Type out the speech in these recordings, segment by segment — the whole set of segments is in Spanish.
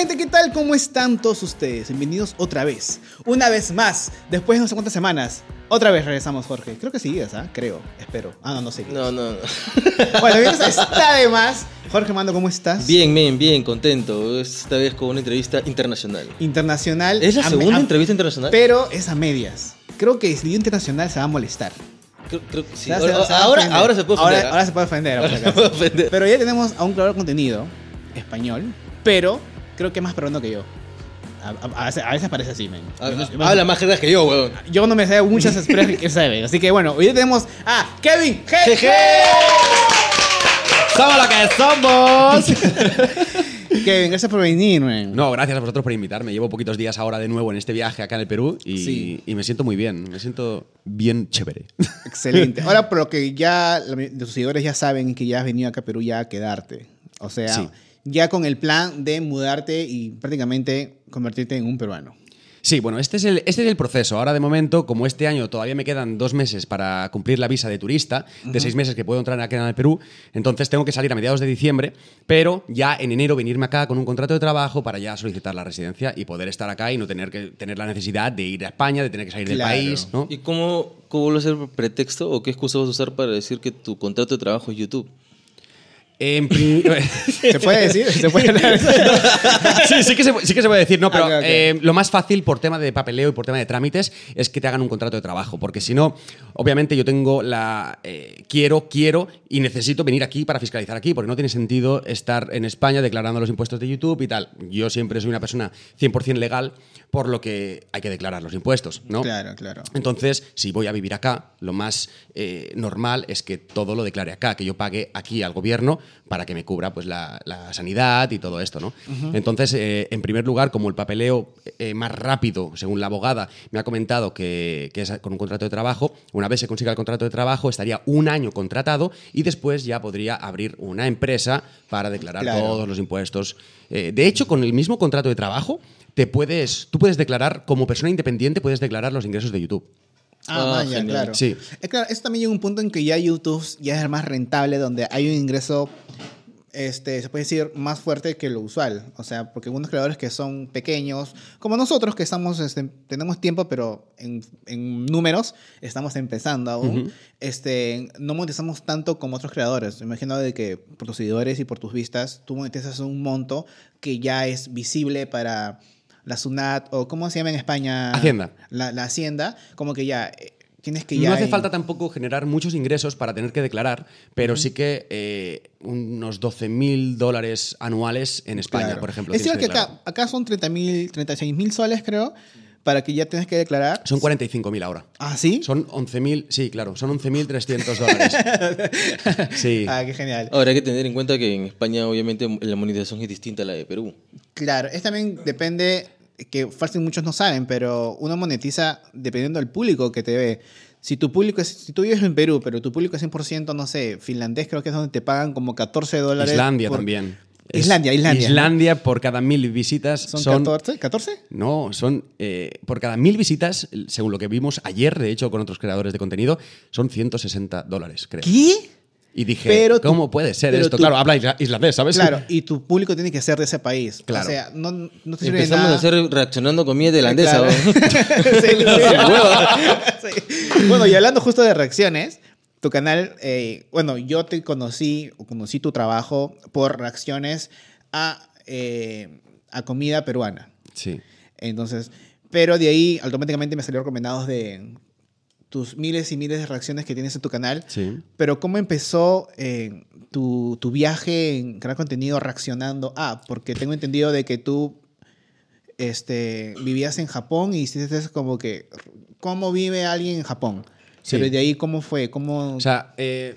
gente, ¿qué tal? ¿Cómo están todos ustedes? Bienvenidos otra vez. Una vez más, después de no sé cuántas semanas. Otra vez regresamos, Jorge. Creo que sigues, ¿ah? Creo, espero. Ah, no, no sé. No, no, no. Bueno, bien, está de más. Jorge Mando, ¿cómo estás? Bien, bien, bien, contento. Esta vez con una entrevista internacional. Internacional. ¿Es la segunda entrevista internacional? Pero es a medias. Creo que si digo internacional se va a molestar. Creo, creo que sí. Se va- se va- Ahora, se ahora, puede Ahora, ofender. ahora se puede ofender. por si Ahora se puede ofender. Pero ya tenemos a un creador de contenido español, pero creo que es más peruano que yo. A, a- a veces, parece así, men. Ha- Habla más jergas que yo, weón. Yo no me sé muchas expresiones que sabe. Así que bueno, hoy día tenemos a Kevin GG. ¡Somos lo que somos! Kevin, gracias por venir, man. No, gracias a vosotros por invitarme. Llevo poquitos días ahora de nuevo en este viaje acá en el Perú y, Sí. y me siento muy bien. Me siento bien chévere. Excelente. Ahora, por lo que ya tus seguidores ya saben que ya has venido acá a Perú ya a quedarte. O sea, Sí. Ya con el plan de mudarte y prácticamente convertirte en un peruano. Sí, bueno, este es, el, este es el proceso. Ahora, de momento, como este año todavía me quedan dos meses para cumplir la visa de turista, de seis meses que puedo entrar acá en el Perú, entonces tengo que salir a mediados de diciembre, pero ya en enero venirme acá con un contrato de trabajo para ya solicitar la residencia y poder estar acá y no tener que tener la necesidad de ir a España, de tener que salir Claro. del país, ¿no? ¿Y cómo, cómo va a ser pretexto o qué excusa vas a usar para decir que tu contrato de trabajo es YouTube? En ¿Se puede decir? ¿Se puede sí, sí que, se, sí que se puede decir, no, pero ok. eh, lo más fácil por tema de papeleo y por tema de trámites es que te hagan un contrato de trabajo, porque si no, obviamente yo tengo la... eh, quiero, quiero y necesito venir aquí para fiscalizar aquí, porque no tiene sentido estar en España declarando los impuestos de YouTube y tal. Yo siempre soy una persona 100% legal, por lo que hay que declarar los impuestos, ¿no? Claro, claro. Entonces, si voy a vivir acá, lo más eh, normal es que todo lo declare acá, que yo pague aquí al gobierno para que me cubra pues, la, la sanidad y todo esto. ¿no? Entonces, eh, en primer lugar, como el papeleo eh, más rápido, según la abogada, me ha comentado que, que es con un contrato de trabajo, una vez se consiga el contrato de trabajo, estaría un año contratado y después ya podría abrir una empresa para declarar Claro. todos los impuestos. Eh, de hecho, con el mismo contrato de trabajo, te puedes, tú puedes declarar, como persona independiente, puedes declarar los ingresos de YouTube. Ah, Ah, vaya, genial. claro. Sí. Es claro, eso también llega un punto en que ya YouTube ya es más rentable, donde hay un ingreso, este, se puede decir, más fuerte que lo usual. O sea, porque algunos creadores que son pequeños, como nosotros que estamos, este, tenemos tiempo, pero en, en números estamos empezando aún, este, no monetizamos tanto como otros creadores. Imagino de que por tus seguidores y por tus vistas, tú monetizas un monto que ya es visible para la SUNAT o ¿cómo se llama en España? Hacienda. La, la Hacienda, como que ya eh, tienes que ya... No hace falta tampoco generar muchos ingresos para tener que declarar, pero sí que eh, unos 12 mil dólares anuales en España, Claro. por ejemplo. Es cierto que acá, acá son 30 mil, 36 mil soles, creo, para que ya tienes que declarar. Son 45 mil ahora. ¿Ah, sí? Son 11.000, sí, claro, son 11.300 dólares. Sí. Ah, qué genial. Ahora hay que tener en cuenta que en España obviamente la monetización es distinta a la de Perú. Claro, es también depende, que fácil muchos no saben, pero uno monetiza dependiendo del público que te ve. Si tu público es, si tú vives en Perú, pero tu público es 100%, no sé, finlandés, creo que es donde te pagan como 14 dólares. Islandia por- también. Islandia, Islandia. Islandia por cada mil visitas ¿Son, son... 14? ¿14? No, son eh, por cada mil visitas, según lo que vimos ayer, de hecho, con otros creadores de contenido, son 160 dólares, creo. ¿Qué? Y dije, Pero tu- ¿cómo puede ser esto? tu- Claro, habla isla- islandés, ¿sabes? Claro, y tu público tiene que ser de ese país. Claro. O sea, no, no te sirve Empezamos nada. a hacer reaccionando comida tailandesa. Claro. sí. Sí. Bueno, y hablando justo de reacciones, tu canal, eh, bueno, yo te conocí, o conocí tu trabajo por reacciones a, eh, a comida peruana. Sí. Entonces, pero de ahí automáticamente me salieron recomendados de tus miles y miles de reacciones que tienes en tu canal. Sí. Pero ¿cómo empezó eh, tu, tu viaje en crear contenido reaccionando a? Porque tengo entendido de que tú este, vivías en Japón y hiciste como que, ¿cómo vive alguien en Japón? Sí. Pero de ahí, ¿cómo fue? ¿Cómo... O sea, eh,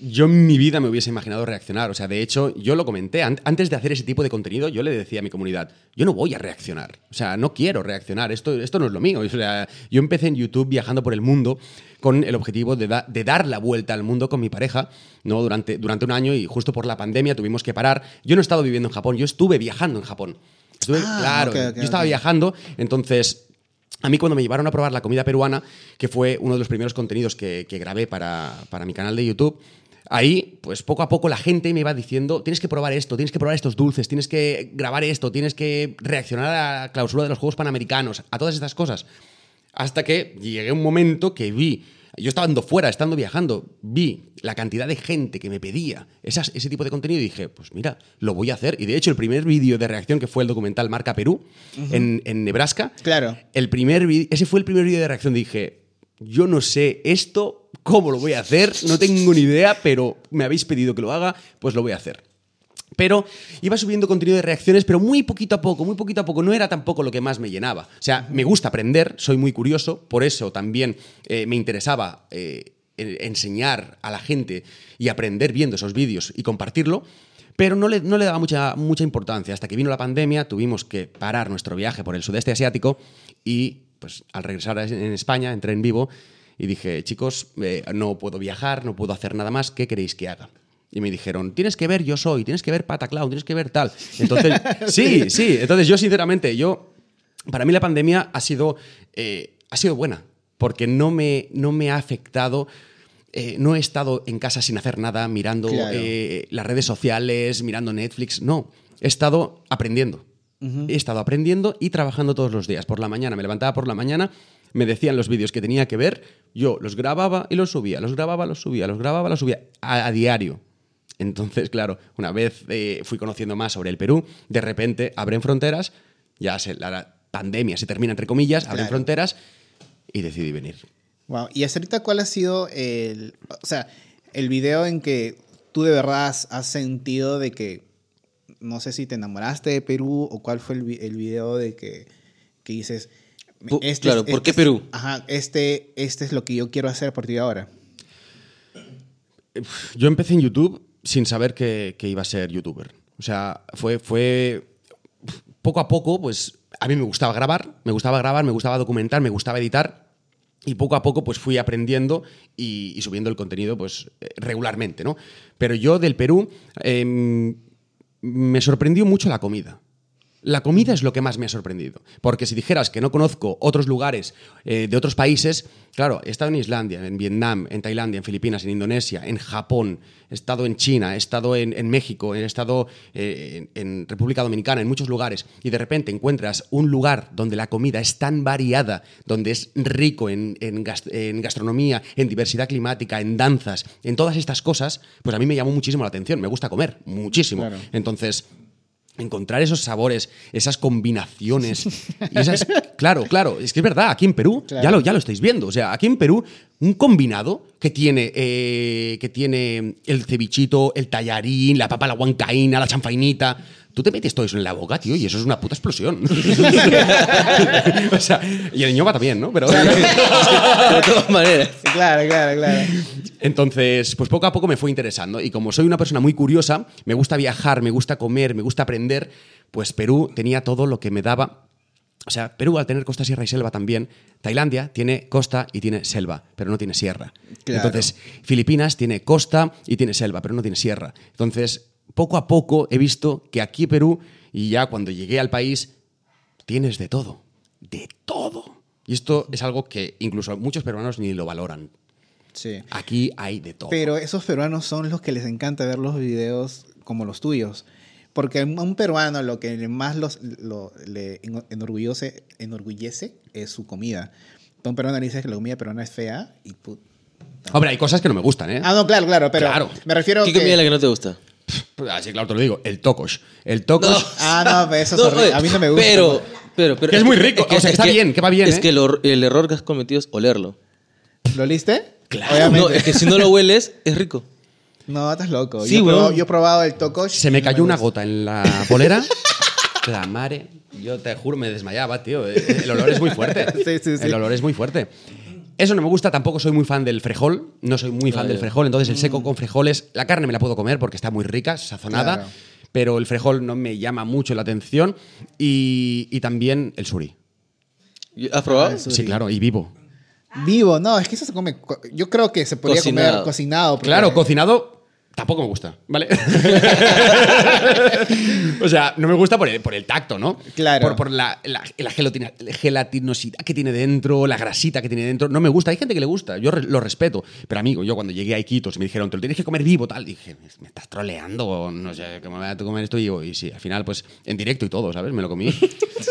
yo en mi vida me hubiese imaginado reaccionar. O sea, de hecho, yo lo comenté. An- antes de hacer ese tipo de contenido, yo le decía a mi comunidad, yo no voy a reaccionar. O sea, no quiero reaccionar. Esto, esto no es lo mío. O sea, yo empecé en YouTube viajando por el mundo con el objetivo de, da- de dar la vuelta al mundo con mi pareja ¿no? durante, durante un año y justo por la pandemia tuvimos que parar. Yo no he estado viviendo en Japón, yo estuve viajando en Japón. Estuve, Ah, claro, yo estaba viajando, entonces a mí cuando me llevaron a probar la comida peruana, que fue uno de los primeros contenidos que, grabé para, para mi canal de YouTube, Ahí, pues poco a poco la gente me iba diciendo, tienes que probar esto, tienes que probar estos dulces, tienes que grabar esto, tienes que reaccionar a la clausura de los Juegos Panamericanos, a todas estas cosas. Hasta que llegué un momento que vi, yo estando fuera, estando viajando, vi la cantidad de gente que me pedía esas- ese tipo de contenido y dije, pues mira, lo voy a hacer. Y de hecho, el primer vídeo de reacción que fue el documental Marca Perú en, en Nebraska, Claro. el primer ese fue el primer vídeo de reacción. Dije, yo no sé esto, cómo lo voy a hacer, no tengo ni idea, pero me habéis pedido que lo haga, pues lo voy a hacer. Pero iba subiendo contenido de reacciones, pero muy poquito a poco, muy poquito a poco. No era tampoco lo que más me llenaba. O sea, me gusta aprender, soy muy curioso, por eso también eh, me interesaba eh, en- enseñar a la gente y aprender viendo esos vídeos y compartirlo. Pero no le, daba mucha, mucha importancia. Hasta que vino la pandemia, tuvimos que parar nuestro viaje por el sudeste asiático y, pues, al regresar en España, entré en vivo y dije, chicos, eh, no puedo viajar, no puedo hacer nada más, ¿qué queréis que haga? Y me dijeron, tienes que ver Yo Soy, tienes que ver Pataclown, tienes que ver tal. Entonces, sí, sí. Entonces yo, sinceramente, yo, para mí la pandemia ha sido, eh, ha sido buena, porque no me, no me ha afectado. eh, no he estado en casa sin hacer nada, mirando Claro. eh, las redes sociales, mirando Netflix. No, he estado aprendiendo. He estado aprendiendo y trabajando todos los días. Por la mañana, me levantaba por la mañana, me decían los vídeos que tenía que ver, yo los grababa y los subía, los grababa, los subía, los grababa, los subía a, a diario. Entonces, claro, una vez eh, fui conociendo más sobre el Perú, de repente abren fronteras, ya se, la pandemia se termina entre comillas, abren Claro. fronteras y decidí venir. Wow. Y hasta ahorita, ¿cuál ha sido el, o sea, el video en que tú de verdad has, sentido de que, no sé si te enamoraste de Perú o cuál fue el, el video de que, que dices, este claro, ¿por qué este es- Perú? Ajá, este, este es lo que yo quiero hacer a partir de ahora. Yo empecé en YouTube sin saber que, iba a ser youtuber. O sea, fue, fue poco a poco, pues a mí me gustaba grabar, me gustaba grabar, me gustaba documentar, me gustaba editar. Y poco a poco pues fui aprendiendo y, subiendo el contenido pues regularmente, ¿no? Pero yo del Perú em, me sorprendió mucho la comida. La comida es lo que más me ha sorprendido. Porque si dijeras que no conozco otros lugares eh, de otros países, claro, he estado en Islandia, en Vietnam, en Tailandia, en Filipinas, en Indonesia, en Japón, he estado en China, he estado en, en México, he estado eh, en, en República Dominicana, en muchos lugares, y de repente encuentras un lugar donde la comida es tan variada, donde es rico en, en gas- en gastronomía, en diversidad climática, en danzas, en todas estas cosas, pues a mí me llamó muchísimo la atención. Me gusta comer, muchísimo. Claro. Entonces, encontrar esos sabores, esas combinaciones. y esas- claro, claro, es que es verdad, aquí en Perú, Claro. ya, lo, ya lo estáis viendo. O sea, aquí en Perú, un combinado que tiene, eh, que tiene el cevichito, el tallarín, la papa, la huancaína, la chanfainita. Tú te metes todo eso en la boca, tío, y eso es una puta explosión. o sea, y el ñoba también, ¿no? Pero. De todas maneras. Claro, claro, claro. Entonces, pues poco a poco me fue interesando. Y como soy una persona muy curiosa, me gusta viajar, me gusta comer, me gusta aprender, pues Perú tenía todo lo que me daba. O sea, Perú al tener costa, sierra y selva también, Tailandia tiene costa y tiene selva, pero no tiene sierra. Claro. Entonces, Filipinas tiene costa y tiene selva, pero no tiene sierra. Entonces, poco a poco he visto que aquí Perú, y ya cuando llegué al país, tienes de todo. De todo. Y esto es algo que incluso muchos peruanos ni lo valoran. Sí. Aquí hay de todo. Pero esos peruanos son los que les encanta ver los videos como los tuyos. Porque a un peruano lo que más los, lo- le en- enorgullece, enorgullece es su comida. A un peruano le dices que la comida peruana es fea y put- Hombre, hay cosas que no me gustan, ¿eh? Ah, no, claro, claro, pero Claro. me refiero ¿Qué que... comida es la que no te gusta? Ah, sí, claro, te lo digo. El tocos. El tocos. Ah, no, pero eso es No, horrible. oye, A mí no me gusta. Pero, pero, pero Que es muy rico, o sea, es está bien, que va bien, Es ¿eh? que el, error que has cometido es olerlo. ¿Lo oliste? Claro. Obviamente. No, es que si no lo hueles, es rico. No, estás loco. Sí, yo, he probado, yo he probado el tokosh. Se me no cayó una gota en la polera. la mare. Yo te juro, me desmayaba, tío. El olor es muy fuerte. Sí, sí, sí. El olor es muy fuerte. Eso no me gusta, tampoco soy muy fan del frejol. No soy muy fan del frejol. Entonces, el seco con frijoles. La carne me la puedo comer porque está muy rica, sazonada. Claro. Pero el frejol no me llama mucho la atención. Y, y también el suri. ¿Has probado? Ah, eso- Sí, claro, y vivo. Vivo, no, es que eso se come. co- Yo creo que se podría comer Cocinado. cocinado. porque- Claro, cocinado tampoco me gusta, ¿vale? o sea, no me gusta por el, por el tacto, ¿no? Claro. Por, por la, la, la gelatina- gelatinosidad que tiene dentro, la grasita que tiene dentro. No me gusta. Hay gente que le gusta, yo re- lo respeto. Pero amigo, yo cuando llegué a Iquitos y me dijeron, te lo tienes que comer vivo, tal, dije, me estás troleando, no sé, ¿cómo me voy a comer esto vivo? Y sí, al final, pues en directo y todo, ¿sabes? Me lo comí.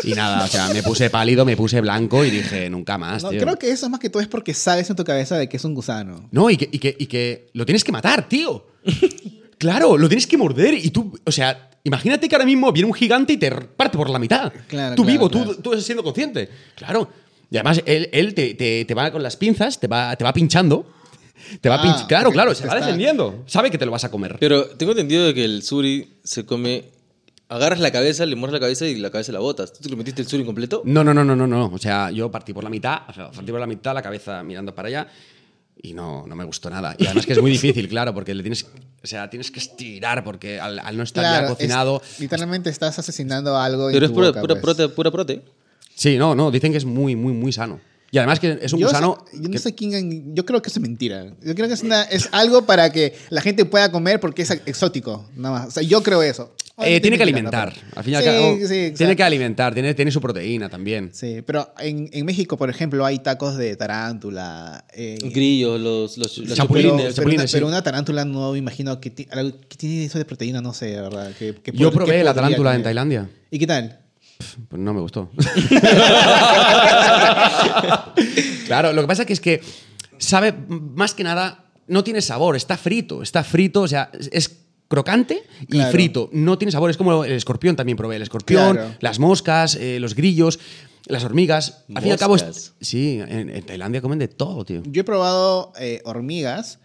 y nada, o sea, me puse pálido, me puse blanco y dije, nunca más, No, tío. creo que eso más que todo es porque sabes en tu cabeza de que es un gusano. No, y que, y, que, y que lo tienes que matar, tío. claro, lo tienes que morder y tú, o sea, imagínate que ahora mismo viene un gigante y te parte por la mitad. Claro, tú claro, vivo, claro. Tú, tú siendo consciente. Claro. Y además él, él te, te- te va con las pinzas, te va, te va pinchando. Te va Ah, pinch- Claro, claro, se va está- defendiendo. Sabe que te lo vas a comer. Pero tengo entendido de que el suri se come. Agarras la cabeza, le muerdes la cabeza y la cabeza la botas. ¿Tú te lo metiste el suri completo? No, no, no, no, no, no. O sea, yo partí por la mitad, o sea, partí por la mitad, la cabeza mirando para allá. Y no, no me gustó nada. Y además que es muy difícil, claro, porque le tienes, o sea, tienes que estirar, porque al, al no estar ya cocinado. es- literalmente estás asesinando algo. en Pero es tu pura, boca, pura, pues. prote, pura prote. Sí, no, no, dicen que es muy, muy, muy sano. Y además que es un Yo, gusano. sé- yo no que- sé quién. Yo creo que eso es mentira. Yo creo que es, una- es algo para que la gente pueda comer porque es exótico. Nada más. O sea, yo creo eso. eh, tiene que alimentar. pero- Al fin y al Sí, cabo, sí, tiene que alimentar, tiene, tiene su proteína también. Sí, pero en, en México, por ejemplo, hay tacos de tarántula. eh, Grillos, los, los, los Chapulines, pero, chapulines. pero chapulines, una, sí. pero una tarántula no me imagino que, tiene eso de proteína, no sé, de verdad. que- que Yo probé la tarántula en. Tailandia. ¿Y qué tal? Pues no me gustó. claro, lo que pasa que es que sabe más que nada, no tiene sabor, está frito, está frito, o sea, es- crocante y Claro. frito, no tiene sabor, es como el escorpión también probé, el escorpión, Claro. las moscas, eh, los grillos, las hormigas, al fin y al cabo, es- sí, en, en Tailandia comen de todo, tío. Yo he probado eh, hormigas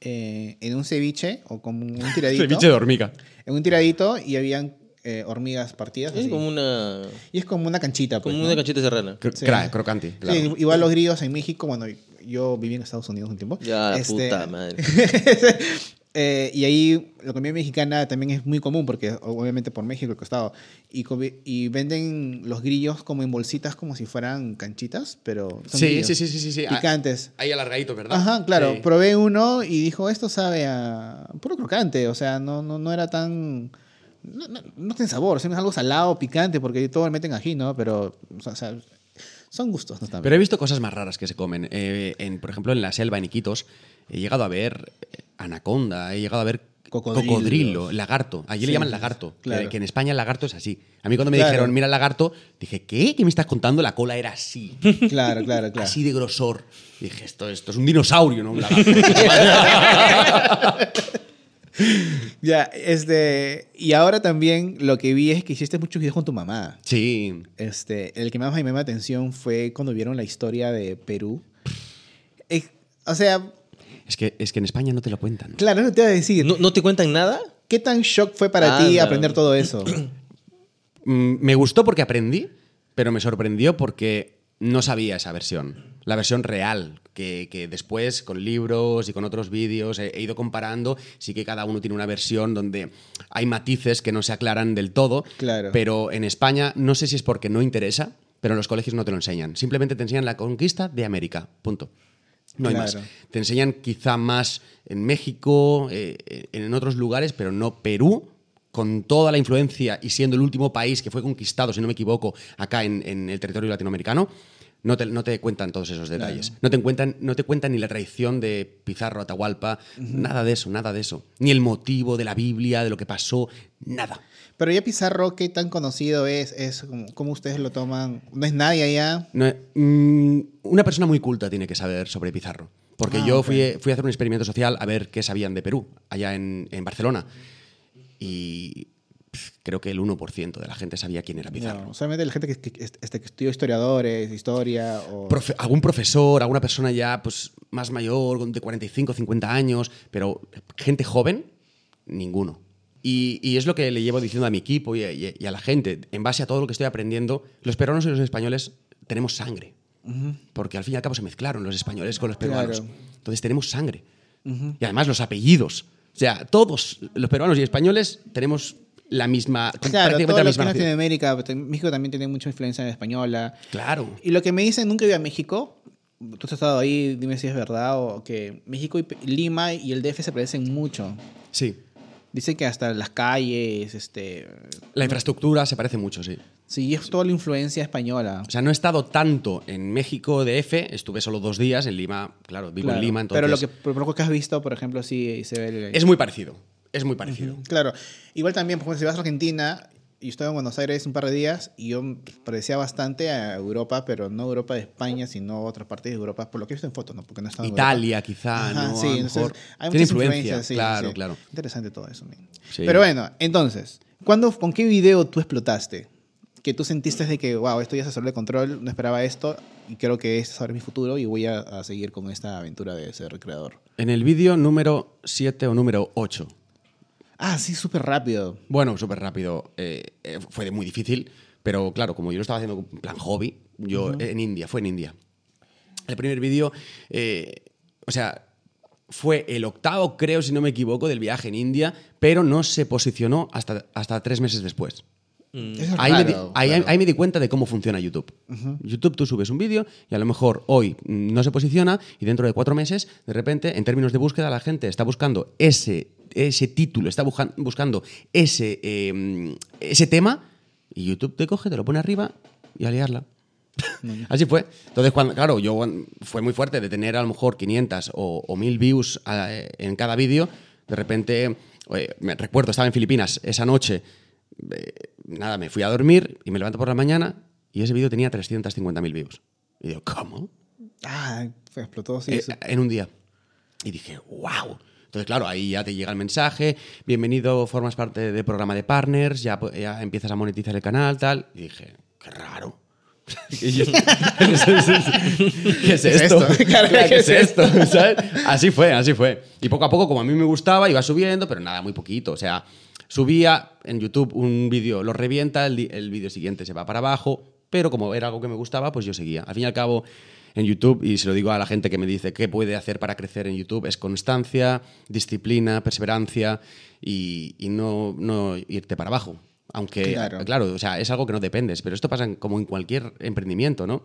eh, en un ceviche o como un tiradito. Ceviche de hormiga. En un tiradito y habían eh, hormigas partidas. Es así. como una, Y es como una canchita. Pues, como ¿no? una canchita serrana. Cro- Sí. crocante, claro. Sí, igual los grillos en México, bueno, yo viví en Estados Unidos un tiempo. Ya, Este, puta madre. eh, y ahí la comida mexicana también es muy común porque obviamente por México el costado. Y, y venden los grillos como en bolsitas como si fueran canchitas, pero son Sí, grillos sí, sí, sí, sí, sí. Ah, Picantes. Ahí alargadito, ¿verdad? Ajá, claro. Sí. Probé uno y dijo, esto sabe a puro crocante. O sea, no, no, no era tan... No, no, no tiene sabor, es algo salado, picante, porque todo le meten ají, ¿no? Pero, o sea, son gustos, ¿no? También. Pero he visto cosas más raras que se comen. Eh, en, por ejemplo, en la selva, en Iquitos, he llegado a ver eh, anaconda, he llegado a ver cocodrilo, lagarto. Allí le llaman lagarto. claro. Que, en España el lagarto es así. A mí cuando me Claro. dijeron, mira el lagarto, dije, ¿qué? ¿Qué me estás contando? La cola era así. Claro, claro, claro. Así de grosor. Dije, esto, esto es un dinosaurio, no un lagarto. Ya, este... Y ahora también lo que vi es que hiciste muchos videos con tu mamá. sí. Este, el que más me llamó la atención fue cuando vieron la historia de Perú. Eh, o sea, Es que, es que en España no te lo cuentan. claro, no te iba a decir. ¿No, ¿No te cuentan nada? ¿Qué tan shock fue para Ah, ti no. aprender todo eso? Mm, Me gustó porque aprendí, pero me sorprendió porque no sabía esa versión. La versión real, que, que después con libros y con otros vídeos he, he ido comparando. Sí que cada uno tiene una versión donde hay matices que no se aclaran del todo. Claro. Pero en España, no sé si es porque no interesa, pero en los colegios no te lo enseñan. Simplemente te enseñan la conquista de América. Punto. No hay más. Te enseñan quizá más en México, eh, en otros lugares, pero no Perú, con toda la influencia y siendo el último país que fue conquistado, si no me equivoco, acá en, en el territorio latinoamericano. No te, no te cuentan todos esos detalles. No, te cuentan, no te cuentan ni la traición de Pizarro Atahualpa, nada de eso, nada de eso. Ni el motivo de la Biblia, de lo que pasó, nada. Pero ya Pizarro, ¿qué tan conocido es? es ¿Cómo ustedes lo toman? ¿No es nadie allá? No, mm, una persona muy culta tiene que saber sobre Pizarro. Porque Ah, yo fui, fui a hacer un experimento social a ver qué sabían de Perú, allá en, en Barcelona. Y creo que el 1% de la gente sabía quién era Pizarro. No, solamente la gente que, que, este, que estudió historiadores, historia o... Profe- algún profesor, alguna persona ya pues, más mayor, de 45, 50 años, pero gente joven, ninguno. Y, y es lo que le llevo diciendo a mi equipo y a, y a- la gente. En base a todo lo que estoy aprendiendo, los peruanos y los españoles tenemos sangre. Porque al fin y al cabo se mezclaron los españoles con los peruanos. Claro. Entonces tenemos sangre. Y además los apellidos. O sea, todos los peruanos y españoles tenemos la misma, Claro, prácticamente todo la lo que es misma. Latinoamérica, pues, México también tiene mucha influencia en española. Claro. Y lo que me dicen, nunca ido a México, tú has estado ahí, dime si es verdad, o que México y Lima y el DF se parecen mucho. Sí. Dicen que hasta las calles, este... La infraestructura se parece mucho, sí. Sí, es toda la influencia española. O sea, no he estado tanto en México DF, estuve solo dos días, en Lima, claro, vivo Claro. en Lima, entonces... Pero lo que, por lo que has visto, por ejemplo, sí se ve... el- Es muy parecido, es muy parecido. Claro. Igual también, por ejemplo, si vas a Argentina, y estuve en Buenos Aires un par de días, y yo parecía bastante a Europa, pero no Europa de España, sino otras partes de Europa, por lo que he visto en fotos, ¿no? Porque no en Italia, quizá, Ajá, ¿no? sí, entonces, hay muchas influencia, influencias, sí, claro, sí. claro. Interesante todo eso. Sí. Pero bueno, entonces, ¿cuándo, ¿con qué video tú explotaste? Que tú sentiste de que, wow, esto ya se salió de control, no esperaba esto, y creo que este es ahora mi futuro, y voy a, a seguir con esta aventura de ser creador. En el vídeo número 7 o número 8. Ah, sí, súper rápido. Bueno, súper rápido. eh, eh, fue muy difícil, pero claro, como yo lo estaba haciendo en plan hobby, yo en India, fue en India. El primer vídeo, eh, o sea, fue el octavo, creo, si no me equivoco, del viaje en India, pero no se posicionó hasta, hasta tres meses después. Eso es Ahí, me di, raro, ahí- claro. ahí me di cuenta de cómo funciona YouTube. YouTube tú subes un vídeo y a lo mejor hoy mm, no se posiciona y dentro de cuatro meses, de repente, en términos de búsqueda, la gente está buscando ese, ese título, está buscan- buscando ese, eh, ese tema y YouTube te coge, te lo pone arriba y a liarla. Así fue. Entonces, cuando, claro, yo fue muy fuerte de tener a lo mejor 500 o, o 1000 views eh, en cada vídeo. De repente, eh, me recuerdo, estaba en Filipinas esa noche. eh, nada, me fui a dormir y me levanto por la mañana y ese vídeo tenía 350.000 views. Y digo, ¿cómo? Ah, explotó, sí. Eh, eso- en un día. Y dije, wow. Entonces, claro, ahí ya te llega el mensaje, bienvenido, formas parte del programa de partners, ya, pu- ya empiezas a monetizar el canal, tal. Y dije, qué raro. ¿Qué es esto? ¿qué ¿Qué es es esto? ¿Sabes? Así fue, así fue. Y poco a poco, como a mí me gustaba, iba subiendo, pero nada, muy poquito. O sea, subía en YouTube un vídeo, lo revienta, el, el vídeo siguiente se va para abajo, pero como era algo que me gustaba, pues yo seguía. Al fin y al cabo, en YouTube, y se lo digo a la gente que me dice qué puede hacer para crecer en YouTube, es constancia, disciplina, perseverancia y, y no, no irte para abajo. Aunque, Claro. claro. o sea, es algo que no dependes, pero esto pasa en- como en cualquier emprendimiento, ¿no?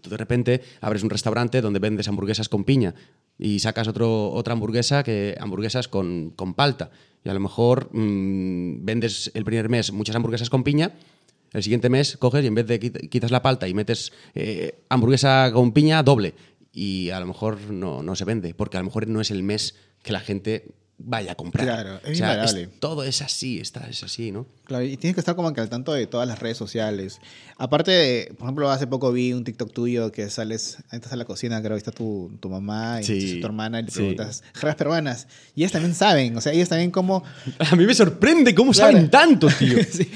Tú de repente abres un restaurante donde vendes hamburguesas con piña y sacas otro, otra hamburguesa que hamburguesas con, con palta. Y a lo mejor mm, vendes el primer mes muchas hamburguesas con piña, el siguiente mes coges y en vez de quit- quitas la palta y metes eh, hamburguesa con piña doble. Y a lo mejor no, no se vende, porque a lo mejor no es el mes que la gente vaya a comprar. Claro, es O sea, invariable. todo es así, está, es así, ¿no? Claro, y tienes que estar como que al tanto de todas las redes sociales. Aparte, de, por ejemplo, hace poco vi un TikTok tuyo que sales, entras a la cocina, creo está tu, tu mamá y Sí, tu hermana y le sí. preguntas, jergas peruanas. Y ellas también saben, o sea, ellas también como... A mí me sorprende cómo Claro. saben tanto, tío. Sí.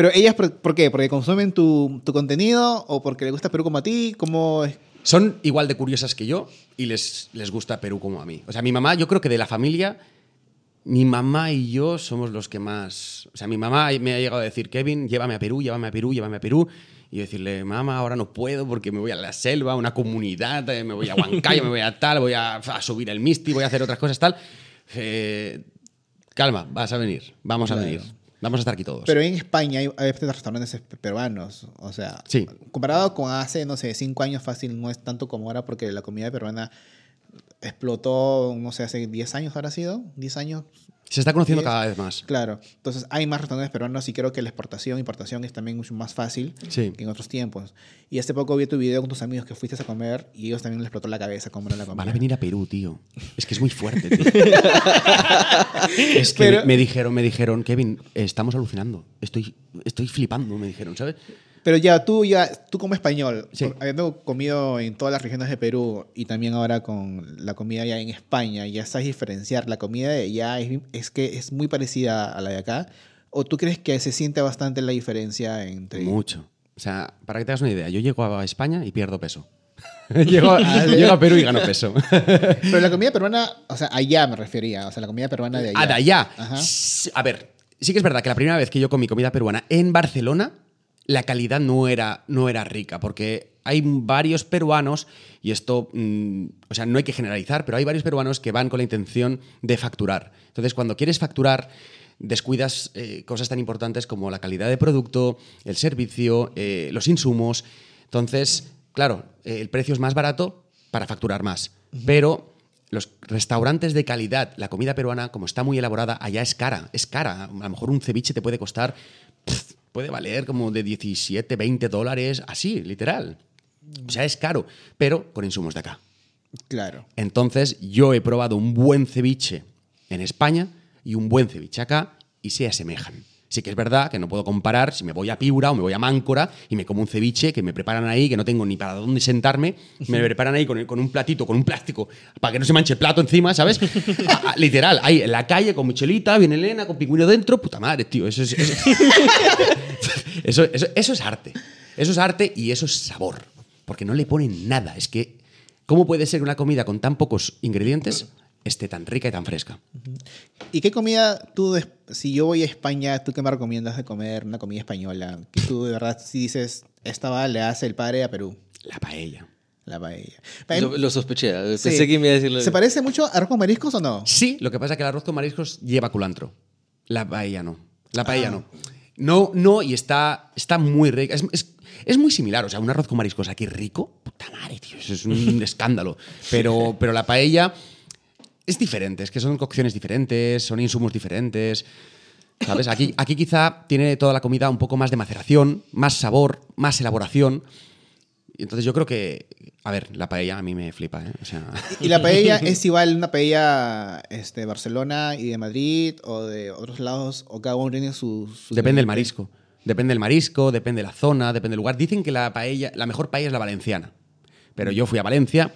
Pero ellas, ¿por, por qué? ¿Porque consumen tu, tu contenido o porque les gusta Perú como a ti? ¿Cómo es? Son igual de curiosas que yo y les, les gusta Perú como a mí. O sea, mi mamá, yo creo que de la familia, mi mamá y yo somos los que más... O sea, mi mamá me ha llegado a decir, Kevin, llévame a Perú, llévame a Perú, llévame a Perú. Y yo decirle, mamá, ahora no puedo porque me voy a la selva, a una comunidad, eh, me voy a Huancayo, me voy a tal, voy a, a subir el Misti, voy a hacer otras cosas, tal. Eh, calma, vas a venir, vamos a venir. Vamos a estar aquí todos. Pero en España hay, hay restaurantes peruanos. O sea, Sí. comparado con hace, no sé, cinco años fácil, no es tanto como ahora porque la comida peruana explotó, no sé, hace 10 años habrá sido, 10 años, Se está conociendo cada vez más. claro. Entonces hay más restaurantes peruanos y creo que la exportación e importación es también mucho más fácil Sí. que en otros tiempos. Y hace poco vi tu video con tus amigos que fuiste a comer y ellos también les explotó la cabeza cómo era la comida. Van a venir a Perú, tío. Es que es muy fuerte, tío. es que Pero- me, me dijeron, me dijeron, Kevin, estamos alucinando. Estoy, estoy flipando, me dijeron, ¿sabes? Pero ya tú, ya, tú como español, Sí. por- habiendo comido en todas las regiones de Perú y también ahora con la comida ya en España, ya sabes diferenciar la comida de allá, es, es que es muy parecida a la de acá. ¿O tú crees que se siente bastante la diferencia entre... Mucho. O sea, para que te hagas una idea, yo llego a España y pierdo peso. llego, a, llego a Perú y gano peso. Pero la comida peruana, o sea, allá me refería, o sea, la comida peruana de allá. Ah, de allá. Ajá. A ver, sí que es verdad que la primera vez que yo comí comida peruana en Barcelona, la calidad no era, no era rica, porque hay varios peruanos, y esto, mm, o sea, no hay que generalizar, pero hay varios peruanos que van con la intención de facturar. Entonces, cuando quieres facturar, descuidas eh, cosas tan importantes como la calidad de producto, el servicio, eh, los insumos. Entonces, claro, eh, el precio es más barato para facturar más. Pero los restaurantes de calidad, la comida peruana, como está muy elaborada, allá es cara. Es cara. A lo mejor un ceviche te puede costar. pff, puede valer como de 17, 20 dólares, así, literal. O sea, es caro, pero con insumos de acá. Claro. Entonces, yo he probado un buen ceviche en España y un buen ceviche acá y se asemejan. Sí que es verdad que no puedo comparar si me voy a Piura o me voy a Máncora y me como un ceviche que me preparan ahí, que no tengo ni para dónde sentarme, me preparan ahí con, con un platito, con un plástico, para que no se manche el plato encima, ¿sabes? A- a- literal, ahí en la calle con michelita, viene Elena, con pingüino dentro, puta madre, tío, eso es... Eso, eso, eso- eso es arte. Eso es arte y eso es sabor. Porque no le ponen nada. Es que, ¿cómo puede ser una comida con tan pocos ingredientes esté tan rica y tan fresca? ¿Y qué comida tú, si yo voy a España, tú qué me recomiendas de comer una comida española? Que tú de verdad, si dices, esta va, le hace el padre a Perú, La paella. la paella. Lo, lo sospeché. ¿eh? Sí. Pensé que me iba a decirlo. ¿Se parece mucho a arroz con mariscos o no? Sí, lo que pasa es que el arroz con mariscos lleva culantro. La paella no. La paella Ah. no. No, no, y está, está muy rica. Es, es- es muy similar. O sea, un arroz con mariscos aquí rico, puta madre, tío. Eso es un escándalo. Pero, pero la paella es diferente. Es que son cocciones diferentes, son insumos diferentes. ¿Sabes? Aquí, aquí quizá tiene toda la comida un poco más de maceración, más sabor, más elaboración. Entonces yo creo que, a ver, la paella a mí me flipa, ¿eh? O sea, ¿Y la paella es igual una paella este, de Barcelona y de Madrid o de otros lados? ¿O cada uno tiene su... su- Depende del marisco. Depende del marisco, depende de la zona, depende del lugar. Dicen que la paella, la mejor paella es la valenciana. Pero yo fui a Valencia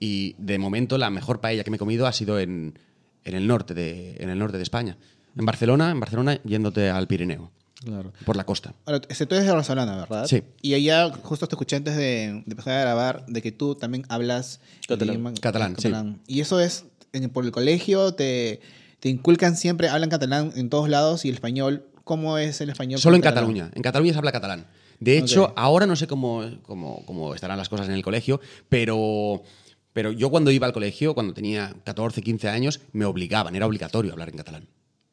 y de momento la mejor paella que me he comido ha sido en, en el norte de, en el norte de España. En Barcelona, en Barcelona, yéndote al Pirineo, Claro. por la costa. Ahora, este, tú eres de Barcelona, ¿verdad? Sí. Y allá, justo te escuché antes de, de empezar a grabar, de que tú también hablas Catalán. idioma- Catalán, sí. Y eso es, en- por el colegio, te, te inculcan siempre, hablan catalán en todos lados y el español. ¿Cómo es el español? Solo en catalán? Cataluña. En Cataluña se habla catalán. De hecho, Ok. ahora no sé cómo, cómo, cómo estarán las cosas en el colegio, pero, pero yo cuando iba al colegio, cuando tenía 14, 15 años, me obligaban, era obligatorio hablar en catalán.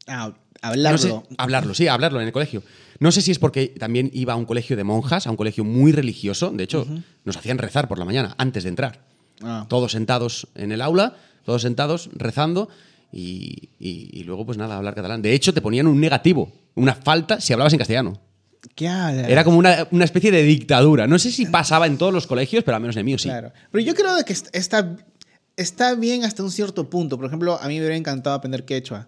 Ah, No hablarlo. sé- hablarlo, sí, hablarlo en el colegio. No sé si es porque también iba a un colegio de monjas, a un colegio muy religioso. De hecho, nos hacían rezar por la mañana, antes de entrar. Ah. Todos sentados en el aula, todos sentados, rezando. Y, y- y luego, pues nada, hablar catalán. De hecho, te ponían un negativo, una falta si hablabas en castellano. Era como una, una especie de dictadura. No sé si pasaba en todos los colegios, pero al menos en el mío sí. Claro. Pero yo creo de que est- está, está bien hasta un cierto punto. Por ejemplo, a mí me hubiera encantado aprender quechua.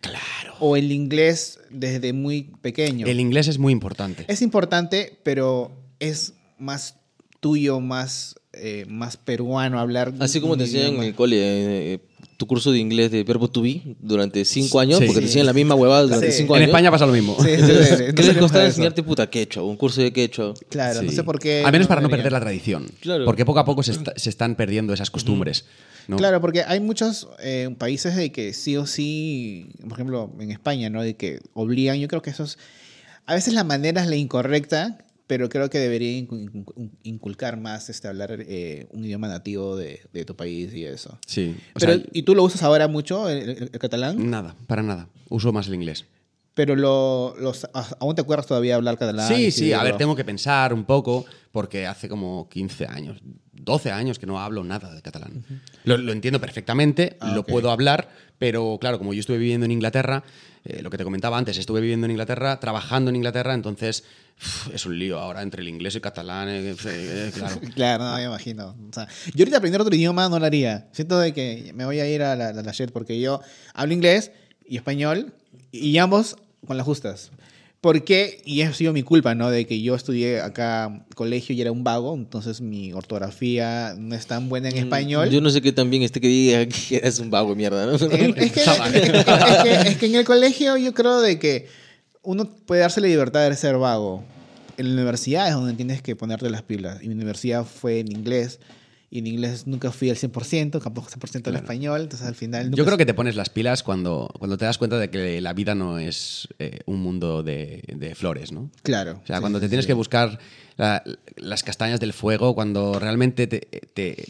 Claro. O el inglés desde muy pequeño. El inglés es muy importante. Es importante, pero es más tuyo, más, eh, más peruano hablar. Así como te enseñan en el cole, eh, tu curso de inglés de verbo to be durante cinco años, Sí. porque te enseñan la misma huevada durante Sí. cinco En años. España pasa lo mismo. ¿Qué les costaba enseñarte puta quechua? Un curso de quechua. Claro, no sé por qué. Al menos para no perder la tradición. Claro. Porque poco a poco se, está- se están perdiendo esas costumbres. ¿no? Claro, porque hay muchos eh, países de que sí o sí, por ejemplo, en España, ¿no? De que obligan, yo creo que eso es, a veces la manera es la incorrecta, pero creo que debería incu- incu- inculcar más este, hablar eh, un idioma nativo de, de tu país y eso. Sí. O Pero, sea, ¿Y tú lo usas ahora mucho, el, el- el catalán? nada, para nada. Uso más el inglés. Pero lo, los, a- ¿aún te acuerdas todavía hablar catalán? Sí, sí, a ver, tengo que pensar un poco, porque hace como 15 años, 12 años que no hablo nada de catalán. lo, lo entiendo perfectamente, Ah, lo ok. puedo hablar, pero claro, como yo estuve viviendo en Inglaterra, eh, lo que te comentaba antes, estuve viviendo en Inglaterra, trabajando en Inglaterra, entonces uf, es un lío ahora entre el inglés y el catalán, eh, eh, claro. Claro, no, me imagino. O sea, yo ahorita aprender otro idioma no lo haría. Siento de que me voy a ir a la, la shit porque yo hablo inglés y español y ambos con las justas. ¿Por qué? Y eso ha sido mi culpa, ¿no? De que yo estudié acá colegio y era un vago, entonces mi ortografía no es tan buena en español. Mm, Yo no sé qué tan bien este que diga que eres un vago mierda, ¿no? En- es, que, es que- es que en el colegio yo creo de que uno puede darse la libertad de ser vago. En la universidad es donde tienes que ponerte las pilas. Y mi universidad fue en inglés. Y en inglés nunca fui al 100%, tampoco 100% al español. Entonces al final... Yo creo que te pones las pilas cuando, cuando te das cuenta de que la vida no es eh, un mundo de, de flores, ¿no? Claro. O sea, sí, cuando sí, te tienes sí. que buscar la- las castañas del fuego, cuando realmente te, te-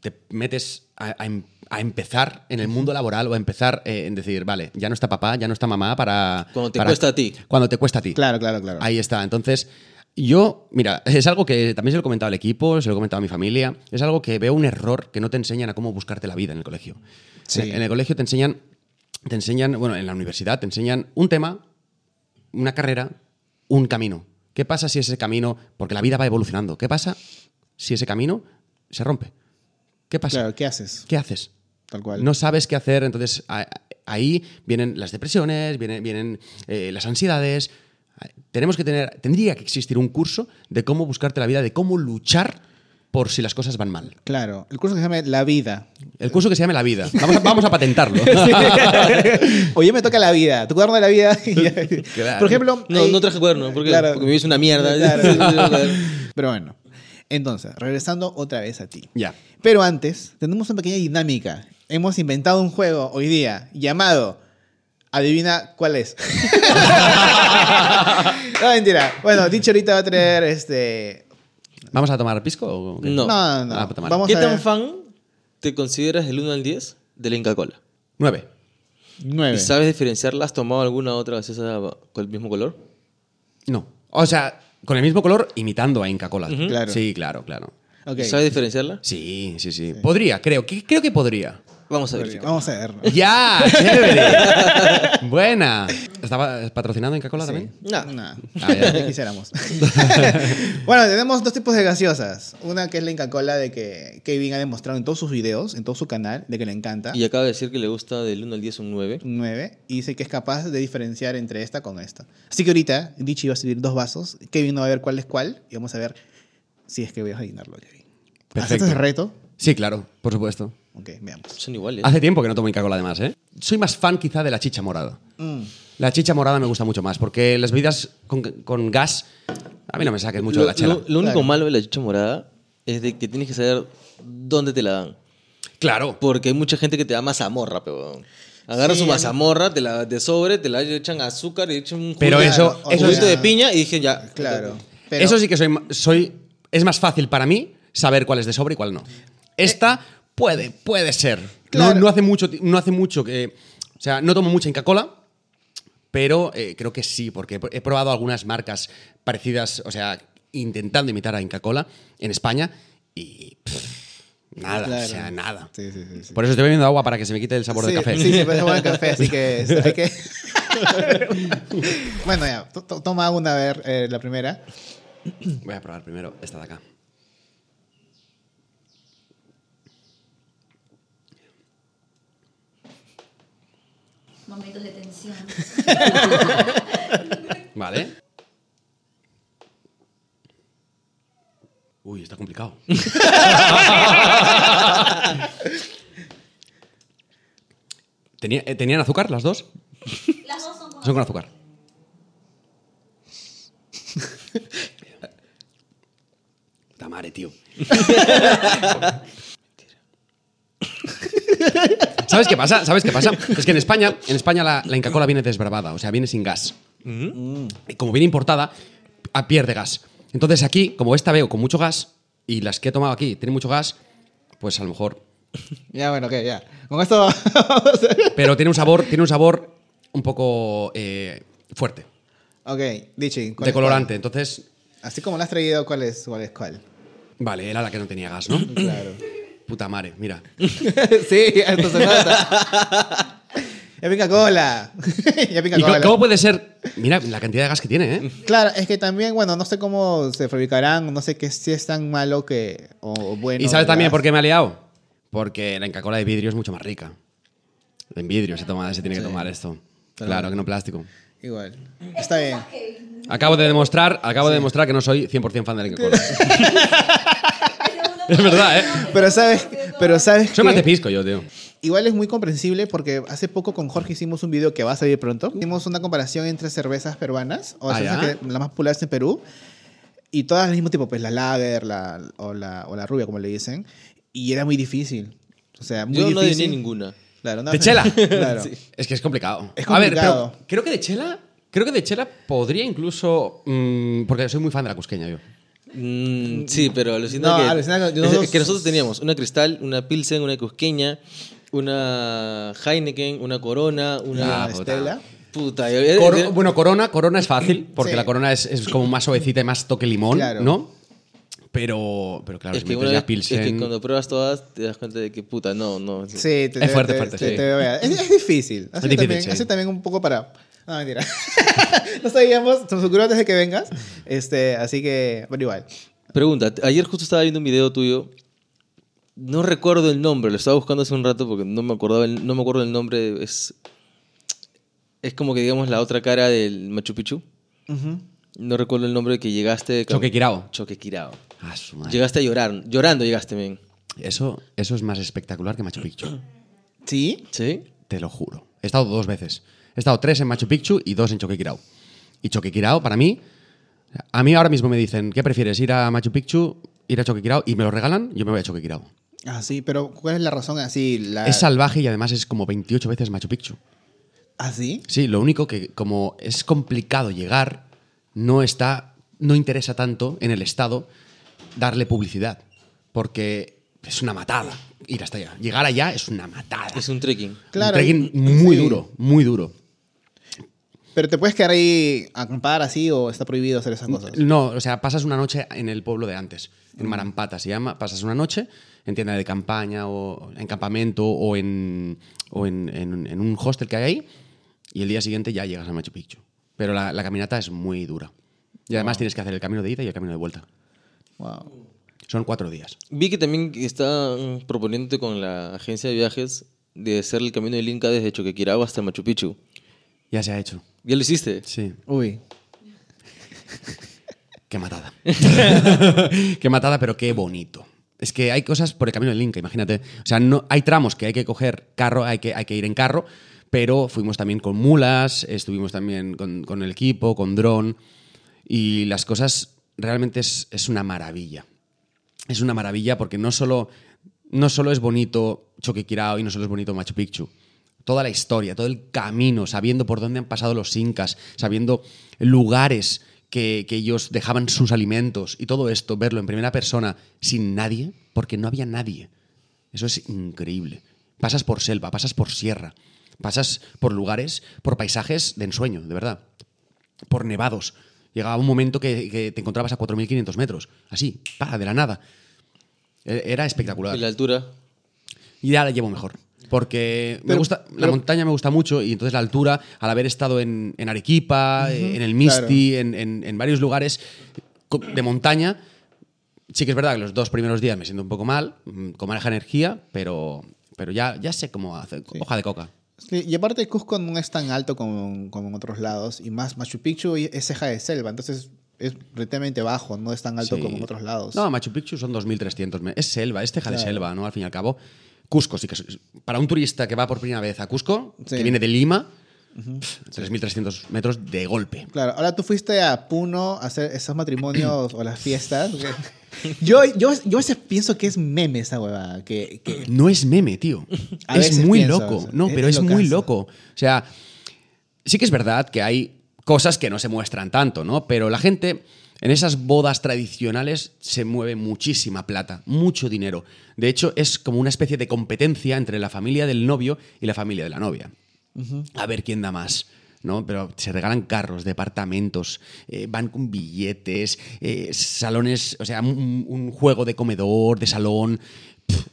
te metes a, a em- a empezar en el mundo laboral o a empezar eh, en decir, vale, ya no está papá, ya no está mamá para... Cuando te para- cuesta a ti. Cuando te cuesta a ti. Claro, claro, claro. Ahí está. Entonces, Yo, mira, es algo que también se lo he comentado al equipo, se lo he comentado a mi familia. Es algo que veo un error que no te enseñan a cómo buscarte la vida en el colegio. Sí. En el colegio te enseñan, te enseñan, bueno, en la universidad te enseñan un tema, una carrera, un camino. ¿Qué pasa si ese camino, porque la vida va evolucionando, qué pasa si ese camino se rompe? ¿Qué pasa? Claro, ¿qué haces? ¿Qué haces? Tal cual. No sabes qué hacer, entonces ahí vienen las depresiones, vienen, vienen eh, las ansiedades. Tenemos que tener, tendría que existir un curso de cómo buscarte la vida, de cómo luchar por si las cosas van mal. Claro, el curso que se llama La Vida. El curso que se llame La Vida. Vamos a, vamos a patentarlo. Oye, me toca la vida. Tu cuaderno de la vida. Claro. Por ejemplo. No, hay- no traje cuerno, porque, Claro. porque vida es una mierda. Claro. Pero bueno. Entonces, regresando otra vez a ti. ya. Pero antes, tenemos una pequeña dinámica. Hemos inventado un juego hoy día llamado Adivina cuál es. no, mentira. Bueno, dicho ahorita va a traer este. ¿Vamos a tomar pisco? o qué? No. No, no, no. Ah, puta madre. Vamos ¿Qué a tan ver. fan te consideras del 1 al 10 de la Inca Cola? Nueve. Nueve. ¿Y sabes diferenciarla? ¿Has tomado alguna otra gaseosa con el mismo color? No. O sea, con el mismo color, imitando a Inca Cola. Claro. Sí, claro, claro. Ok. ¿Sabes diferenciarla? Sí, sí, sí. Podría, creo. que- Creo que podría. Vamos a ver. Vamos a ver. ¡Ya! ¡Chévere! Buena. ¿Estaba patrocinando Inca Cola también? No. No, Ah, ya. ya quisiéramos. bueno, tenemos dos tipos de gaseosas. Una que es la Inca Cola de que Kevin ha demostrado en todos sus videos, en todo su canal, de que le encanta. Y acaba de decir que le gusta del 1 al 10 un 9. Un 9 y dice que es capaz de diferenciar entre esta con esta. Así que ahorita Dichi va a servir dos vasos, Kevin no va a ver cuál es cuál y vamos a ver si es que voy a adivinarlo, Kevin. Perfecto. ¿Aceptas el reto? Sí, claro, por supuesto. Ok, veamos. Son iguales. Hace tiempo que no tomo Inca Cola además, ¿eh? Soy más fan quizá de la chicha morada. Mm. La chicha morada me gusta mucho más, porque las bebidas con, con gas, a mí no me saques mucho lo, de la chela. lo- lo único Claro. malo de la chicha morada es de que tienes que saber dónde te la dan. Claro. Porque hay mucha gente que te da mazamorra, pero Agarra Sí, su mazamorra, te la de sobre, te la echan azúcar y echan un Pero jugo- eso- un eso juguito de piña y dije ya. Claro. Pero, Eso sí que soy, soy. Es más fácil para mí saber cuál es de sobre y cuál no. Esta puede, puede ser. Claro. No, no hace mucho, no hace mucho que. O sea, no tomo mucha Inca Cola, pero eh, creo que sí, porque he probado algunas marcas parecidas, o sea, intentando imitar a Inca Cola en España y. pff, nada, Claro. o sea, nada. Sí, sí, sí. sí. Por eso estoy bebiendo agua para que se me quite el sabor del café. Sí, sí, parece buen café, así que hay que... bueno, ya, to- to- toma una a ver eh, la primera. Voy a probar primero esta de acá. Momentos de tensión. Vale. Uy, está complicado. Tenía- eh, ¿Tenían azúcar las dos? Las dos son con Son con azúcar. Puta madre, tío. ¿Sabes qué pasa? ¿Sabes qué pasa? Es que en España, en España la, la Inca Cola viene desbravada, o sea, viene sin gas. Y como viene importada, ah, pierde gas. Entonces aquí, como esta veo con mucho gas, y las que he tomado aquí tienen mucho gas, pues a lo mejor. Ya, bueno, ok, ya. Con esto vamos a... Pero tiene un sabor, tiene un sabor un poco eh, fuerte, Ok, Dichi. ¿cuál de es colorante. Entonces, cuál? Así como la has traído, ¿cuál es cuál? Es cuál? vale, era la que no tenía gas, ¿no? Claro. Puta madre, mira. sí, esto se nota. ya pica cola. ya ¿Y cola. cómo, puede ser? Mira la cantidad de gas que tiene, ¿eh? Claro, es que también, bueno, no sé cómo se fabricarán, no sé qué si es tan malo que o, o bueno. ¿Y sabes también gas. por qué me ha liado? Porque la Inca Cola de vidrio es mucho más rica. En vidrio se, toma, se tiene que Sí. tomar esto. Pero claro, que no plástico. Igual. Está bien. Acabo de demostrar, acabo de demostrar que no soy 100% fan de la Inca Cola. es verdad, ¿eh? Pero sabes, pero sabes más de que pisco yo, tío. igual es muy comprensible porque hace poco con Jorge hicimos un video que va a salir pronto. Hicimos una comparación entre cervezas peruanas o Ah, que- las más populares en Perú y todas al mismo tipo, pues la lager, la o la o la rubia como le dicen, y era muy difícil. O sea, muy Yo no difícil. adiviné ninguna. Claro, no- ¿De chela? Claro. Sí. Es que es complicado. Es A ver, complicado. pero creo que de chela, creo que de chela podría incluso, mm, porque soy muy fan de la cusqueña yo. Mm, sí, pero alucina No, que, alucina que es- nosotros- que nosotros teníamos una cristal, una pilsen, una cusqueña, una Heineken, una Corona, una Ah. Estela. Puta, yo- Cor- eh, bueno, corona, corona es fácil, porque Sí. la corona es, es como más suavecita y más toque limón, Claro. ¿no? Pero, pero claro, es si que, metes Pilsen... es que cuando pruebas todas te das cuenta de que puta, no, no. Sí, te, Es te- fuerte, te- fuerte, te- sí. te veo. es, es difícil. Así, difícil, también, sí. así también un poco para. No, mentira. no sabíamos, nos ocurrió antes de que vengas. Este, así que, pero igual. Pregunta, ayer justo estaba viendo un video tuyo. No recuerdo el nombre, lo estaba buscando hace un rato porque no me acordaba, el- no me acuerdo el nombre. Es, es como que digamos la otra cara del Machu Picchu. No recuerdo el nombre que llegaste. Choquequirao. Choquequirao. Ah, su madre. Llegaste a llorar, llorando llegaste, men. Eso, eso es más espectacular que Machu Picchu. ¿Sí? ¿Sí? Te lo juro. He estado dos veces. He estado tres en Machu Picchu y dos en Choquequirao. Y Choquequirao, para mí, a mí ahora mismo me dicen, ¿qué prefieres? ¿Ir a Machu Picchu, ir a Choquequirao? Y me lo regalan, yo me voy a Choquequirao. Ah, sí, pero ¿cuál es la razón así? La... Es salvaje y además es como 28 veces Machu Picchu. ¿Ah, sí? Sí, lo único que como es complicado llegar, no está, no interesa tanto en el Estado darle publicidad, porque es una matada ir hasta allá. Llegar allá es una matada. Es un trekking. Claro. Un trekking muy Sí. duro, muy duro. Pero te puedes quedar ahí a acampar así o está prohibido hacer esas cosas. No, o sea, pasas una noche en el pueblo de antes, en Marampata se llama, pasas una noche en tienda de campaña o en campamento o en, o en, en- en un hostel que hay ahí y el día siguiente ya llegas a Machu Picchu. Pero la, la caminata es muy dura. Y además tienes que hacer el camino de ida y el camino de vuelta. Wow. Son cuatro días. Vi que también están proponiéndote con la agencia de viajes de hacer el camino del Inca desde Choquequirao hasta Machu Picchu. Ya se ha hecho. ¿Ya lo hiciste? Sí. Uy. Qué matada. qué matada, pero qué bonito. Es que hay cosas por el camino del Inca, imagínate. O sea, no, hay tramos que hay que coger carro, hay que, hay que ir en carro, pero fuimos también con mulas, estuvimos también con, con el equipo, con dron, y las cosas realmente es, es una maravilla. Es una maravilla porque no solo, no solo es bonito Choquequirao y no solo es bonito Machu Picchu. Toda la historia, todo el camino, sabiendo por dónde han pasado los incas, sabiendo lugares que, que ellos dejaban sus alimentos y todo esto, verlo en primera persona sin nadie, porque no había nadie. Eso es increíble. Pasas por selva, pasas por sierra, pasas por lugares, por paisajes de ensueño, de verdad. Por nevados. Llegaba un momento que, que te encontrabas a 4.500 metros, así, para, de la nada. E- Era espectacular. ¿Y la altura? Y ya la llevo mejor. Porque me Pero- gusta, la pero- montaña me gusta mucho y entonces la altura, al haber estado en, en Arequipa, eh, en el Misti, en, en- en varios lugares de montaña, sí que es verdad que los dos primeros días me siento un poco mal, mm, con baja energía, pero, pero ya, ya sé cómo hacer. Hoja de coca. Sí, y aparte Cusco no es tan alto como, como en otros lados. Y más Machu Picchu es ceja de selva. Entonces es relativamente bajo. No es tan alto Sí. como en otros lados. No, Machu Picchu son 2.300. me- Es selva, es teja de Claro. selva, ¿no? Al fin y al cabo. Cusco, sí que es- para un turista que va por primera vez a Cusco, Sí. que viene de Lima, pf, 3.300 metros de golpe. Claro, ahora tú fuiste a Puno a hacer esos matrimonios o las fiestas. Yo, yo, yo a veces pienso que es meme esa huevada. Que, que- No es meme, tío. A es veces muy pienso, loco. No, es- pero es muy loco. O sea, sí que es verdad que hay cosas que no se muestran tanto, ¿no? Pero la gente en esas bodas tradicionales se mueve muchísima plata, mucho dinero. De hecho, es como una especie de competencia entre la familia del novio y la familia de la novia. A ver quién da más. ¿no? Pero se regalan carros, departamentos, eh, van con billetes, eh, salones, o sea, un, un juego de comedor, de salón,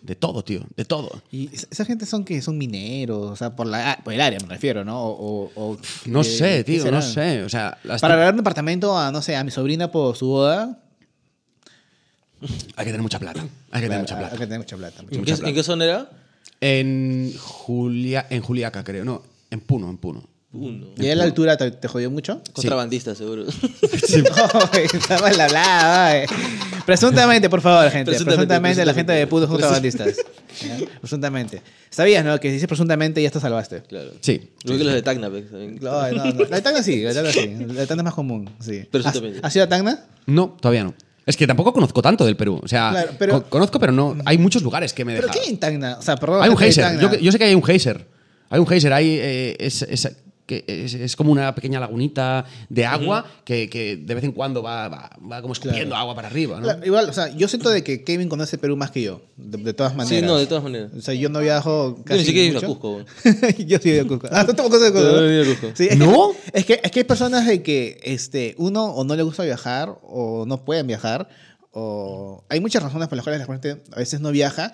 de todo, tío, de todo. y esa gente son que son mineros, o sea, por, la, por el área me refiero, ¿no? O, o- o- No sé, ¿qué tío, no sé. O sea, las Para regalar un departamento a, no sé, a mi sobrina por su boda. hay que tener mucha plata. Hay que tener mucha Hay plata. que tener mucha plata. mucha ¿En Mucha qué, plata. en qué zona era? En, Julia, en Juliaca, creo. No, en Puno, en Puno. Uno. ¿Y a la altura te, te jodió mucho? Contrabandista, seguro. Ay, está mal hablado, ay. Presuntamente, por favor, gente. Presuntamente, Presuntamente, la gente de son contrabandistas. ¿Ya? Presuntamente. ¿Sabías, no? Que si dices presuntamente ya te salvaste. claro. Sí. Igual que los de Tacna, pues. No, no, no. La de Tacna sí, la de Tacna sí. La de Tacna es más común, sí. Presuntamente. ¿Has, has ido a Tacna? No, todavía no. Es que tampoco conozco tanto del Perú. O sea, Claro, pero- conozco, pero no. Hay muchos lugares que me ¿Pero dejan. qué hay en Tacna? O sea, perdón. Hay un geyser. Yo, yo sé que hay un geyser. Hay un geyser. Hay, eh, es- es- que es, es como una pequeña lagunita de agua que, que de vez en cuando va, va, va como escupiendo agua para arriba, ¿no? Claro, igual, o sea, yo siento de que Kevin conoce Perú más que yo, de, de todas maneras. Sí, no, de todas maneras. O sea, yo no viajo Yo casi ni siquiera he ido a. Cusco. yo sí he ido a Cusco. Ah, tú tampoco a Cusco. No, no he ido a Cusco. Sí, es ¿No? Que, es, que, es que hay personas de que este, uno o no le gusta viajar o no pueden viajar. O hay muchas razones por las cuales la gente a veces no viaja.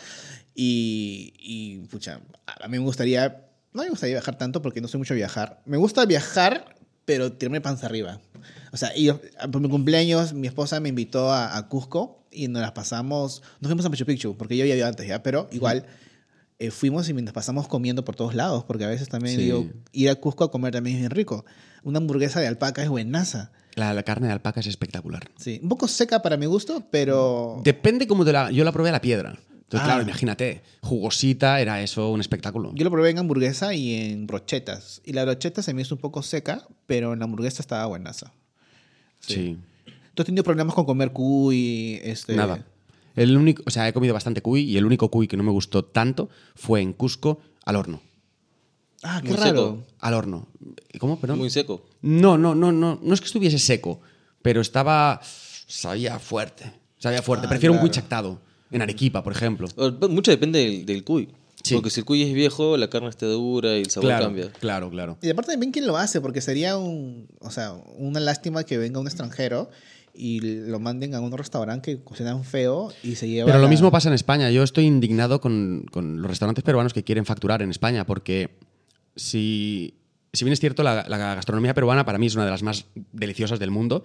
Y, y pucha, a mí me gustaría, no me gustaría viajar tanto porque no soy mucho a viajar. Me gusta viajar, pero tirarme panza arriba. O sea, y yo- por mi cumpleaños, mi esposa me invitó a, a Cusco y nos las pasamos, nos fuimos a Machu Picchu, porque yo había ido antes ya, pero igual eh, fuimos y nos pasamos comiendo por todos lados, porque a veces también Sí. digo, ir a Cusco a comer también es bien rico. Una hamburguesa de alpaca es buenaza. La, la carne de alpaca es espectacular. Sí, un poco seca para mi gusto, pero... Depende cómo te la... Yo la probé a la piedra. Entonces, Ah. claro, imagínate, jugosita, era eso un espectáculo. Yo lo probé en hamburguesa y en brochetas. Y la brocheta se me hizo un poco seca, pero en la hamburguesa estaba buenaza. sí. ¿Tú has tenido problemas con comer cuy? Este... Nada. El único, o sea, he comido bastante cuy y el único cuy que no me gustó tanto fue en Cusco al horno. Ah, qué Muy raro. seco. Al horno. ¿Cómo? Perdón. Muy seco. No, no, no, no. No es que estuviese seco, pero estaba. Sabía fuerte. Sabía fuerte. Ah, Prefiero un cuy chactado. En Arequipa, por ejemplo. Mucho depende del, del cuy. Sí. Porque si el cuy es viejo, la carne está dura y el sabor Claro, cambia. claro, claro. Y aparte también quién lo hace, porque sería un, o sea, una lástima que venga un extranjero y lo manden a un restaurante que cocinan feo y se lleva. Pero lo la- mismo pasa en España. Yo estoy indignado con, con los restaurantes peruanos que quieren facturar en España, porque si, si bien es cierto, la, la gastronomía peruana para mí es una de las más deliciosas del mundo,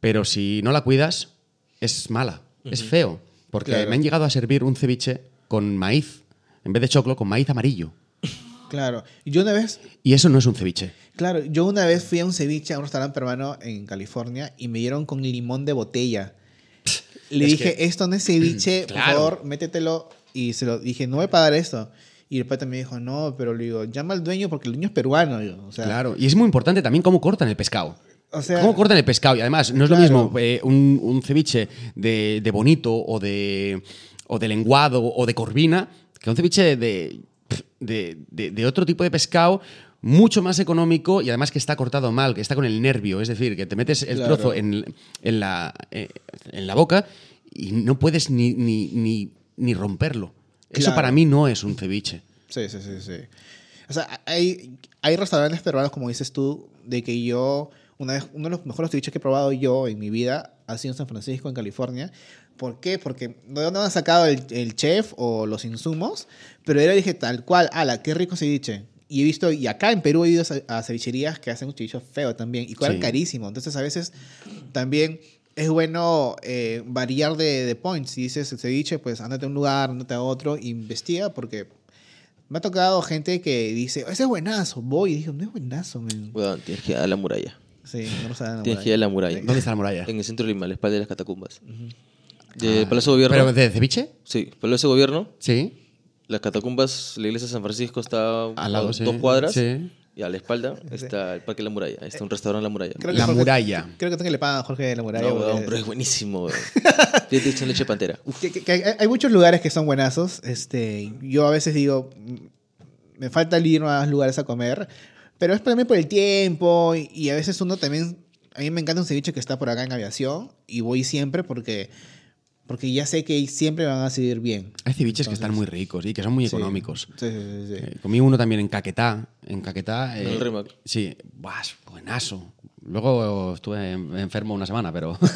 pero si no la cuidas, es mala, es feo. Porque Claro. me han llegado a servir un ceviche con maíz, en vez de choclo, con maíz amarillo. Claro. Yo una vez, Y eso no es un ceviche. claro, yo una vez fui a un ceviche a un restaurante peruano en California y me dieron con limón de botella. Le Es dije, que- esto no es ceviche, por Claro. favor, métetelo. Y se lo dije, no voy a pagar esto. Y el pata me dijo, no, pero le digo, llama al dueño porque el dueño es peruano. O sea, Claro. Y es muy importante también cómo cortan el pescado. O sea, ¿Cómo cortan el pescado? Y además, no es Claro. lo mismo eh, un, un ceviche de, de bonito o de, o de lenguado o de corvina que un ceviche de, de, de- de otro tipo de pescado mucho más económico y además que está cortado mal, que está con el nervio. Es decir, que te metes el Claro. trozo en, en la, eh, en la boca y no puedes ni, ni, ni, ni romperlo. Eso para mí no es un ceviche. Sí, sí, sí, sí. O sea, hay, hay restaurantes peruanos, como dices tú, de que yo, una vez, uno de los mejores ceviches que he probado yo en mi vida ha sido en San Francisco, en California. ¿Por qué? Porque no no han sacado el, el chef o los insumos, pero era, dije, tal cual, ala, qué rico ceviche. Y he visto, y acá en Perú he ido a, a cevicherías que hacen un ceviche feo también, y cobran Sí. carísimo. Entonces, a veces también es bueno eh, variar de, de points. Si dices ceviche, pues ándate a un lugar, ándate a otro, investiga, porque me ha tocado gente que dice, ese es buenazo. Voy y digo, no es buenazo, man. Weón, tienes que ir a la muralla. Sí, no lo saben. Tienes que ir a la muralla. ¿Dónde está la muralla? En el centro de Lima, a la espalda de las catacumbas. De Palacio de Gobierno. ¿Pero de ceviche? Sí, Palacio de Gobierno. Sí. Las catacumbas, la iglesia de San Francisco está Al lado, a sí. dos cuadras. Sí. Y a la espalda está el Parque de la Muralla. Está un restaurante La Muralla. Creo que La Jorge- muralla. Creo que tengo que le pagan a Jorge de la muralla. No, porque- weón, pero es buenísimo. Tiene leche de pantera. Uf. que- que- que hay, hay muchos lugares que son buenazos. Este, yo a veces digo, mm, me falta ir a más lugares a comer, pero es también por el tiempo y, y a veces uno también, a mí me encanta un ceviche que está por acá en aviación y voy siempre porque, porque ya sé que siempre van a seguir bien. Hay ceviches que están muy ricos y que son muy Sí. económicos. Sí, sí, sí. Eh, comí uno también en Caquetá. En Caquetá. eh, En el Rimac. Sí, buenazo. Luego estuve en- enfermo una semana, pero.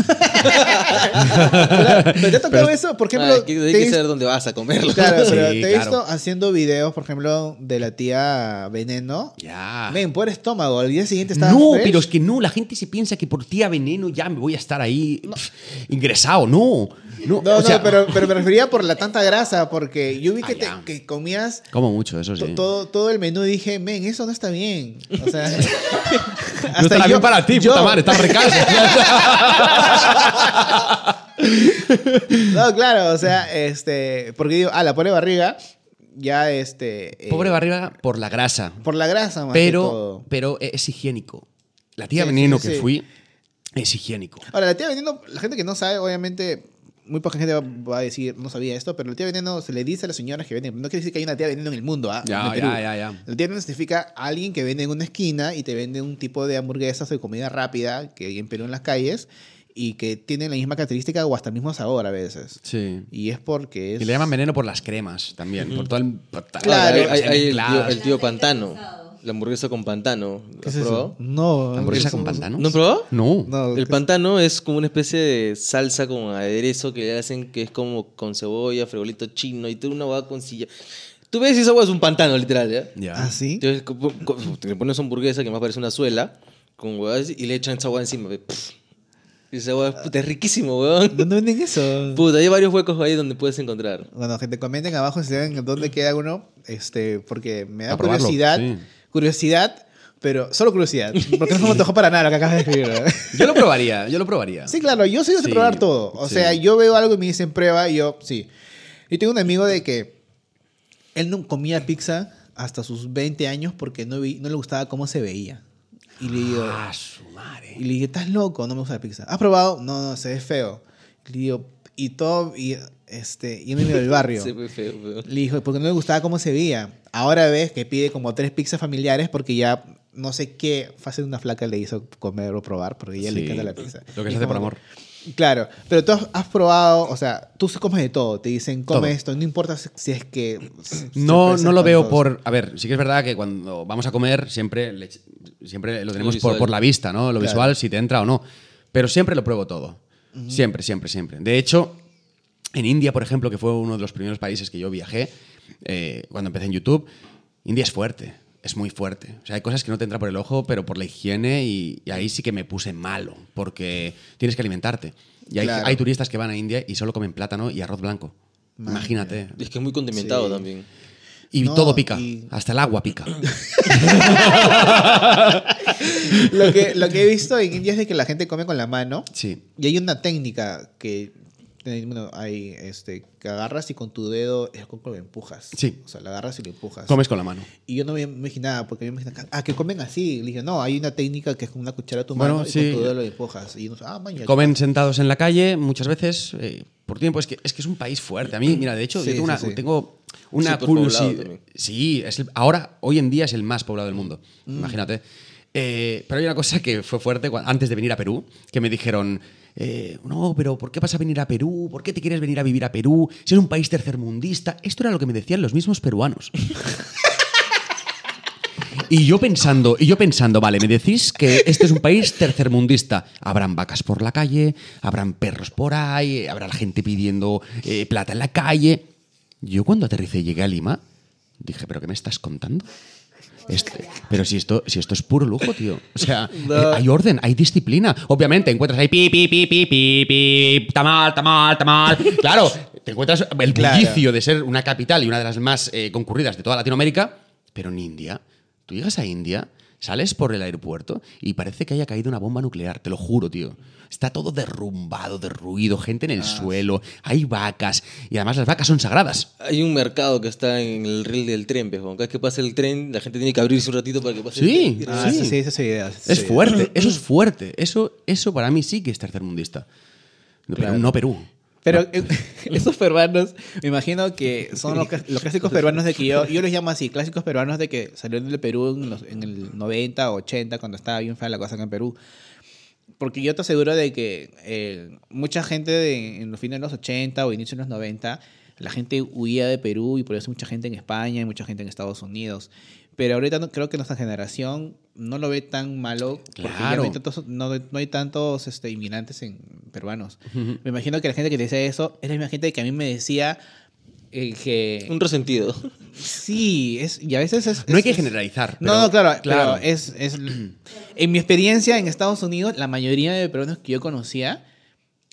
Pero, te ha tocado eso, por ejemplo, Ah, que- te saber dónde vas a comerlo. Claro, Sí, pero te he claro. visto haciendo videos, por ejemplo, de la tía Veneno. ya. Ven, por estómago, al día siguiente estaba No, fresh. pero es que no, la gente se piensa que por tía veneno ya me voy a estar ahí pf, ingresado. No, no, No, o sea, no, pero, pero me refería por la tanta grasa, porque yo vi que, te- ya. que comías Como mucho, eso sí. to- todo, todo el menú y dije, men, eso no está bien. O sea, no estará bien para ti, yo- puta madre, recalce. No, claro, o sea, este, porque digo, ah, la pobre barriga, ya este... eh, Pobre barriga por la grasa. Por la grasa, más que Pero, todo. pero es higiénico. La tía Sí, veneno sí, que fui es higiénico. Ahora, la tía vendiendo, la gente que no sabe, obviamente, muy poca gente va, va a decir, no sabía esto, pero la tía veneno se le dice a las señoras que venden. No quiere decir que hay una tía veneno en el mundo, ¿ah? Ya, En Perú. ya, ya, ya. La tía veneno significa alguien que vende en una esquina y te vende un tipo de hamburguesas o de comida rápida que hay en Perú en las calles y que tienen la misma característica o hasta el mismo sabor a veces. Sí. Y es porque es... Y le llaman veneno por las cremas también. Por todo el. por Claro, las hay, hay- hay el, tío, el tío pantano. La hamburguesa con pantano. ¿Lo ¿Qué has es eso? probado? No. ¿Hamburguesa es con un- pantano? ¿No has probado? No. No. El ¿qué- pantano es como una especie de salsa con aderezo que le hacen que es como con cebolla, frijolito chino y tú una hueá con silla. Tú ves y esa hueá es un pantano, literal, ¿ya? Ya. ¿Ah, sí? Entonces, co- co- te pones hamburguesa que más parece una suela con huevas y le echan esa hueá encima. Y esa hueá puta, es riquísimo, weón. ¿Dónde venden eso? Puta, hay varios huecos ahí donde puedes encontrar. Bueno, gente, comenten abajo si saben dónde queda uno, este, porque me da A probarlo, curiosidad. sí. Curiosidad, pero solo curiosidad. Porque no me antojó para nada lo que acabas de escribir. Yo lo probaría, yo lo probaría. Sí, claro, yo soy de Sí, probar todo. O sí. sea, yo veo algo y me dicen prueba y yo, sí. Y tengo un amigo de que él no comía pizza hasta sus 20 años porque no, vi- no le gustaba cómo se veía. Y le digo, Ah, su madre. y le dije, ¿estás loco? No me gusta la pizza. ¿Has probado? No, no, se ve feo. Y le digo, y todo, y este, y me medio del barrio. Se ve feo, weón. Le dijo, porque no le gustaba cómo se veía. Ahora ves que pide como tres pizzas familiares porque ya no sé qué fase de una flaca le hizo comer o probar porque ya le Sí, encanta la pizza. Lo que se hace por amor. Claro, pero tú has, has probado, o sea, tú se comes de todo. Te dicen, come Todo. esto, no importa si si es que. si- No, no lo veo tantos. por. A ver, sí que es verdad que cuando vamos a comer siempre, le- siempre lo tenemos por, visual. por la vista, ¿no? Lo Claro. visual, si te entra o no. Pero siempre lo pruebo todo. Siempre, siempre, siempre. De hecho, en India, por ejemplo, que fue uno de los primeros países que yo viajé, eh, cuando empecé en YouTube, India es fuerte. Es muy fuerte. O sea, hay cosas que no te entran por el ojo, pero por la higiene, y, y ahí sí que me puse malo, porque tienes que alimentarte. Y hay, Claro. hay turistas que van a India y solo comen plátano y arroz blanco. Imagínate. Es que es muy condimentado Sí. también. Y No, todo pica. y- Hasta el agua pica. Lo que, lo que he visto en India es de que la gente come con la mano. Sí. Y hay una técnica que. Bueno, hay este, que agarras y con tu dedo es como que lo empujas. Sí. O sea, la agarras y lo empujas. Comes con la mano. Y yo no me imaginaba, porque yo me imaginaba, ah, que comen así. Le dije, no, hay una técnica que es con una cuchara a tu Bueno, mano y con tu dedo lo empujas. Y ah, maña. Comen sentados en la calle muchas veces eh, por tiempo. Es que, es que es un país fuerte. A mí, mira, de hecho, Sí, yo tengo una, sí, tengo una curiosidad. Sí, es el- ahora, hoy en día es el más poblado del mundo. Mm. Imagínate. Eh, pero hay una cosa que fue fuerte antes de venir a Perú, que me dijeron, eh, no, pero ¿por qué vas a venir a Perú? ¿Por qué te quieres venir a vivir a Perú? Si es un país tercermundista. Esto era lo que me decían los mismos peruanos. Y yo pensando, y yo pensando, vale, me decís que este es un país tercermundista. Habrán vacas por la calle, habrán perros por ahí, habrá gente pidiendo eh, plata en la calle. Yo cuando aterricé y llegué a Lima, dije, ¿pero qué me estás contando? Este- pero si esto, si esto es puro lujo, tío. O sea, No. eh, hay orden, hay disciplina. Obviamente, encuentras ahí pi, pi, pi, pi, pi, pi, tamal, tamal, tamal. Claro, te encuentras el Claro. bullicio de ser una capital y una de las más eh, concurridas de toda Latinoamérica, pero en India, tú llegas a India, sales por el aeropuerto y parece que haya caído una bomba nuclear, te lo juro, tío. Está todo derrumbado, derruido, gente en el suelo, hay vacas y además las vacas son sagradas. Hay un mercado que está en el riel del tren, pero cada vez que pasa el tren, la gente tiene que abrirse un ratito para que pase Sí. el tren. Ah, Sí. sí, sí, esa es idea. esa Es idea. fuerte, eso es fuerte. Eso, eso para mí sí que es tercermundista. No, Claro. Perú, no Perú. Pero eh, esos peruanos, me imagino que son los, los clásicos peruanos de que yo, yo los llamo así, clásicos peruanos de que salieron del Perú en, los- en el 90 o 80, cuando estaba bien fea la cosa acá en Perú. Porque yo te aseguro de que eh, mucha gente de- en los fines de los 80 o inicios de los 90, la gente huía de Perú y por eso mucha gente en España y mucha gente en Estados Unidos. Pero ahorita no- creo que nuestra generación no lo ve tan malo porque ya no Claro. hay tantos, no, no hay tantos este, inmigrantes en, peruanos. Me imagino que la gente que te dice eso es la misma gente que a mí me decía eh, que... Un resentido. Sí, es, y a veces es... No hay es- que es- generalizar. no, pero- no, claro, claro. pero es, es... En mi experiencia en Estados Unidos, la mayoría de peruanos que yo conocía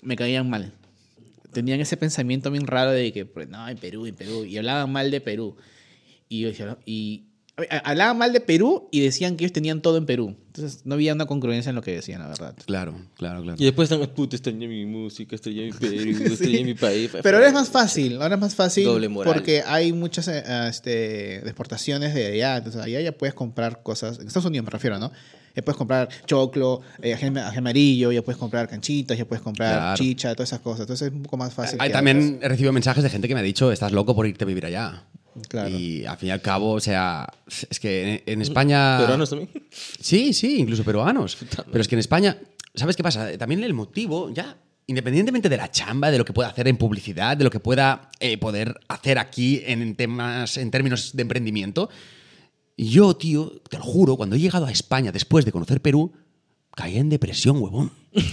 me caían mal. Tenían ese pensamiento bien raro de que, pues, no, en Perú, en Perú. Y hablaban mal de Perú. Y yo decía, no, y... Hablaban mal de Perú y decían que ellos tenían todo en Perú. Entonces no había una congruencia en lo que decían, la verdad. Claro, claro, claro. Y después están, puta, extrañé mi música, extrañé mi Perú, extrañé mi país. Pero ahora es más fácil, ahora es más fácil Doble moral. porque hay muchas eh, este, exportaciones de allá, entonces allá ya puedes comprar cosas, en Estados Unidos me refiero, ¿no? Ya puedes comprar choclo, eh, ají, ají amarillo, ya puedes comprar canchitas, ya puedes comprar Claro. chicha, todas esas cosas. Entonces es un poco más fácil. Hay también he recibido mensajes de gente que me ha dicho, estás loco por irte a vivir allá. Claro. Y al fin y al cabo, o sea, es que en, en España... ¿Peruanos también? Sí, sí, incluso peruanos. Pero es que en España, ¿sabes qué pasa? También el motivo, ya, independientemente de la chamba, de lo que pueda hacer en publicidad, de lo que pueda eh, poder hacer aquí en temas, en términos de emprendimiento, yo, tío, te lo juro, cuando he llegado a España después de conocer Perú, caí en depresión, huevón.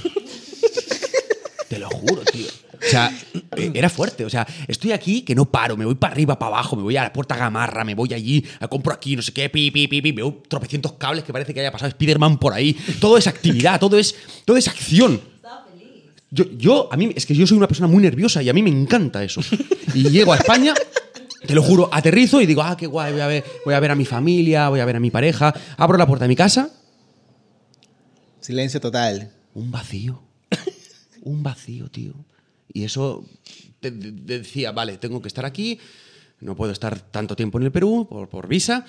Te lo juro, tío. O sea, eh, era fuerte. O sea, estoy aquí que no paro, me voy para arriba, para abajo, me voy a la puerta gamarra, me voy allí, compro aquí, no sé qué, pi, pi, pi, pi, veo tropecientos cables que parece que haya pasado Spider-Man por ahí. Todo es actividad, todo es, todo es acción. Estaba feliz. Yo, yo, a mí, es que yo soy una persona muy nerviosa y a mí me encanta eso. Y llego a España, te lo juro, aterrizo y digo, ah, qué guay, voy a ver, voy a, ver a mi familia, voy a ver a mi pareja. Abro la puerta de mi casa, Silencio total. un vacío. Un vacío, tío. Y eso te- te- decía, vale, tengo que estar aquí, no puedo estar tanto tiempo en el Perú por, por visa.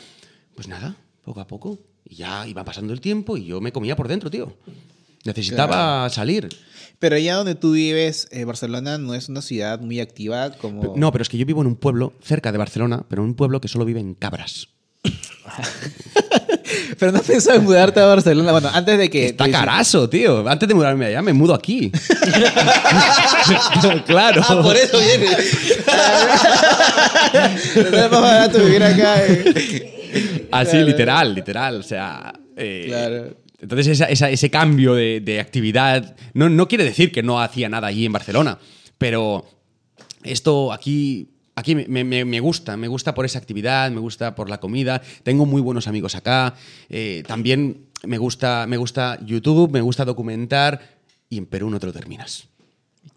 Pues nada, poco a poco. Y ya iba pasando el tiempo y yo me comía por dentro, tío. Necesitaba salir. Pero allá donde tú vives, eh, Barcelona no es una ciudad muy activa como... No, pero es que yo vivo en un pueblo cerca de Barcelona, pero en un pueblo que solo vive en cabras. Pero no has pensado en mudarte a Barcelona. Bueno, antes de que... Está carazo, tío. Antes de mudarme allá, me mudo aquí. claro. Ah, por eso viene. Te sale más barato vivir acá. eh. Así, Claro. literal, literal. O sea. eh, Claro. Entonces, esa- esa- ese cambio de, de actividad no, no quiere decir que no hacía nada allí en Barcelona, pero esto aquí. Aquí me, me- me gusta, me gusta por esa actividad, me gusta por la comida, tengo muy buenos amigos acá, eh, también me gusta, me gusta YouTube, me gusta documentar y en Perú no te lo terminas.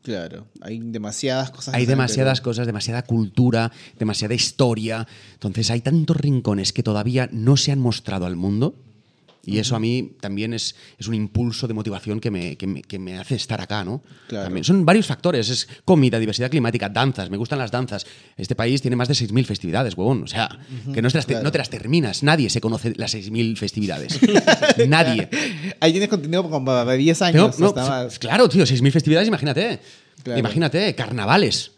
Claro, hay demasiadas cosas. Hay demasiadas cosas, demasiada cultura, demasiada historia. Entonces hay tantos rincones que todavía no se han mostrado al mundo. Y eso a mí también es, es un impulso de motivación que me, que me, que me hace estar acá, ¿no? Claro. También son varios factores. Es comida, diversidad climática, danzas. Me gustan las danzas. Este país tiene más de 6.000 festividades, huevón. O sea, que no te, las te- claro. no te las terminas. Nadie se conoce las 6.000 festividades. Nadie. Ahí tienes contenido como para 10 Tengo- años. no, claro, tío, 6.000 festividades, imagínate. Claro. Imagínate, carnavales.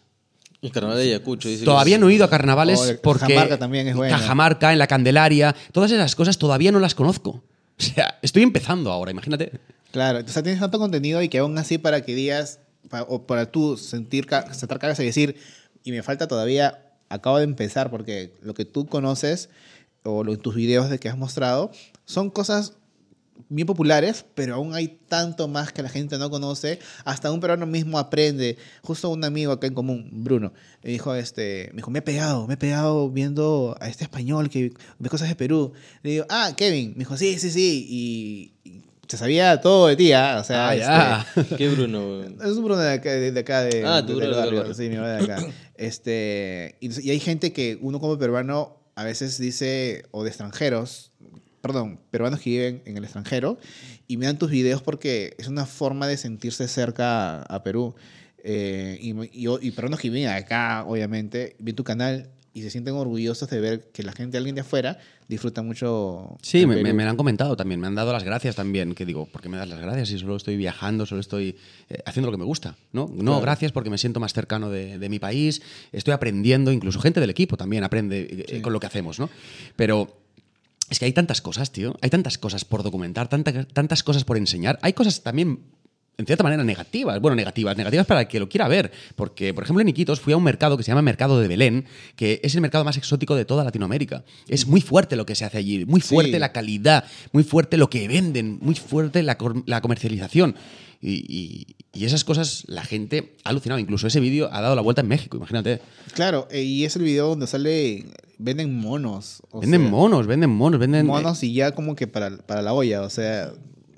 El carnaval de Ayacucho. dice Todavía es- no he ido a carnavales Oh, porque. Cajamarca también es buena. Cajamarca, en la Candelaria, todas esas cosas todavía no las conozco. O sea, estoy empezando ahora, imagínate. Claro, o sea, tienes tanto contenido y que aún así para que digas, pa- o para tú sentir, sentar cabeza y decir, y me falta todavía, acabo de empezar, porque lo que tú conoces, o lo, tus videos de que has mostrado, son cosas bien populares, pero aún hay tanto más que la gente no conoce. Hasta un peruano mismo aprende. Justo un amigo acá en común, Bruno, me dijo, este, me dijo, me he pegado, me he pegado viendo a este español que ve cosas de Perú. Le digo, ah, Kevin. Me dijo, sí, sí, sí. Y, y se sabía todo de ti, ¿ah? O sea, Ah, este, ¿Qué Bruno? es un Bruno de acá, de, de acá de, Ah, de- Bruno del barrio, barrio. Sí, mi de acá. Este, y, y hay gente que uno como peruano a veces dice, o de extranjeros, perdón, peruanos que viven en el extranjero, y miran tus videos porque es una forma de sentirse cerca a, Perú. Eh, y, y, y peruanos que viven acá, obviamente, ven tu canal y se sienten orgullosos de ver que la gente, alguien de afuera, disfruta mucho. Sí, me, me- han comentado también, me han dado las gracias también. Que digo, ¿por qué me das las gracias si solo estoy viajando, solo estoy eh, haciendo lo que me gusta? No, no Claro. gracias porque me siento más cercano de, de mi país, estoy aprendiendo, incluso gente del equipo también aprende eh, con lo que hacemos, ¿no? Pero es que hay tantas cosas, tío, hay tantas cosas por documentar, tanta- tantas cosas por enseñar. Hay cosas también en cierta manera negativas, bueno, negativas, negativas para el que lo quiera ver, porque por ejemplo en Iquitos fui a un mercado que se llama Mercado de Belén, que es el mercado más exótico de toda Latinoamérica. Es muy fuerte lo que se hace allí, muy fuerte Sí. la calidad, muy fuerte lo que venden, muy fuerte la, la comercialización. Y, y- y esas cosas la gente ha alucinado, incluso ese vídeo ha dado la vuelta en México, imagínate. Claro, eh, y es el video donde sale, venden monos. o venden sea, monos, venden monos, venden... monos y ya como que para, para la olla, o sea,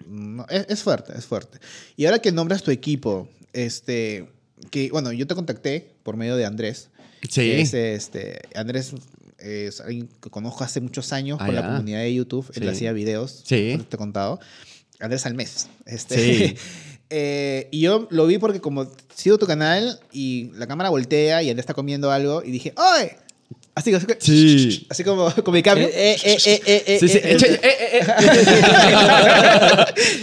no, es, es fuerte, es fuerte. Y ahora que nombras tu equipo, este, que, bueno, yo te contacté por medio de Andrés. Sí. es, este, Andrés es alguien que conozco hace muchos años Ah, por la comunidad de YouTube, él Sí. hacía videos, Sí. te he contado. Andrés Almes. Este, Sí. eh, y yo lo vi porque como sigo tu canal y la cámara voltea y Andrés está comiendo algo y dije, ¡Oye! Así, así, Sí. así como, como mi cambio. Eh, eh, eh, eh, eh, Sí, sí, eh, echa- eh. eh, eh, eh.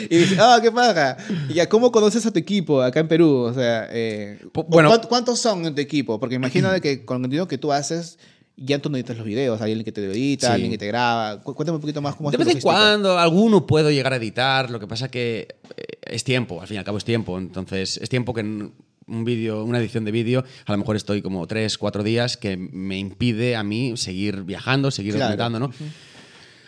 y dice, ah, qué paja. Y ya, ¿cómo conoces a tu equipo acá en Perú? O sea, eh, bueno. ¿cuánto- ¿cuántos son en tu equipo? Porque imagino de que con el contenido que tú haces, ya tú no editas los videos. Hay alguien que te edita, Sí. alguien que te graba. Cu- Cuéntame un poquito más cómo De vez en cuando alguno puedo llegar a editar, lo que pasa que eh, es tiempo, al fin y al cabo es tiempo, entonces es tiempo que un vídeo, una edición de vídeo, a lo mejor estoy como tres, cuatro días que me impide a mí seguir viajando, seguir Claro. documentando, ¿no?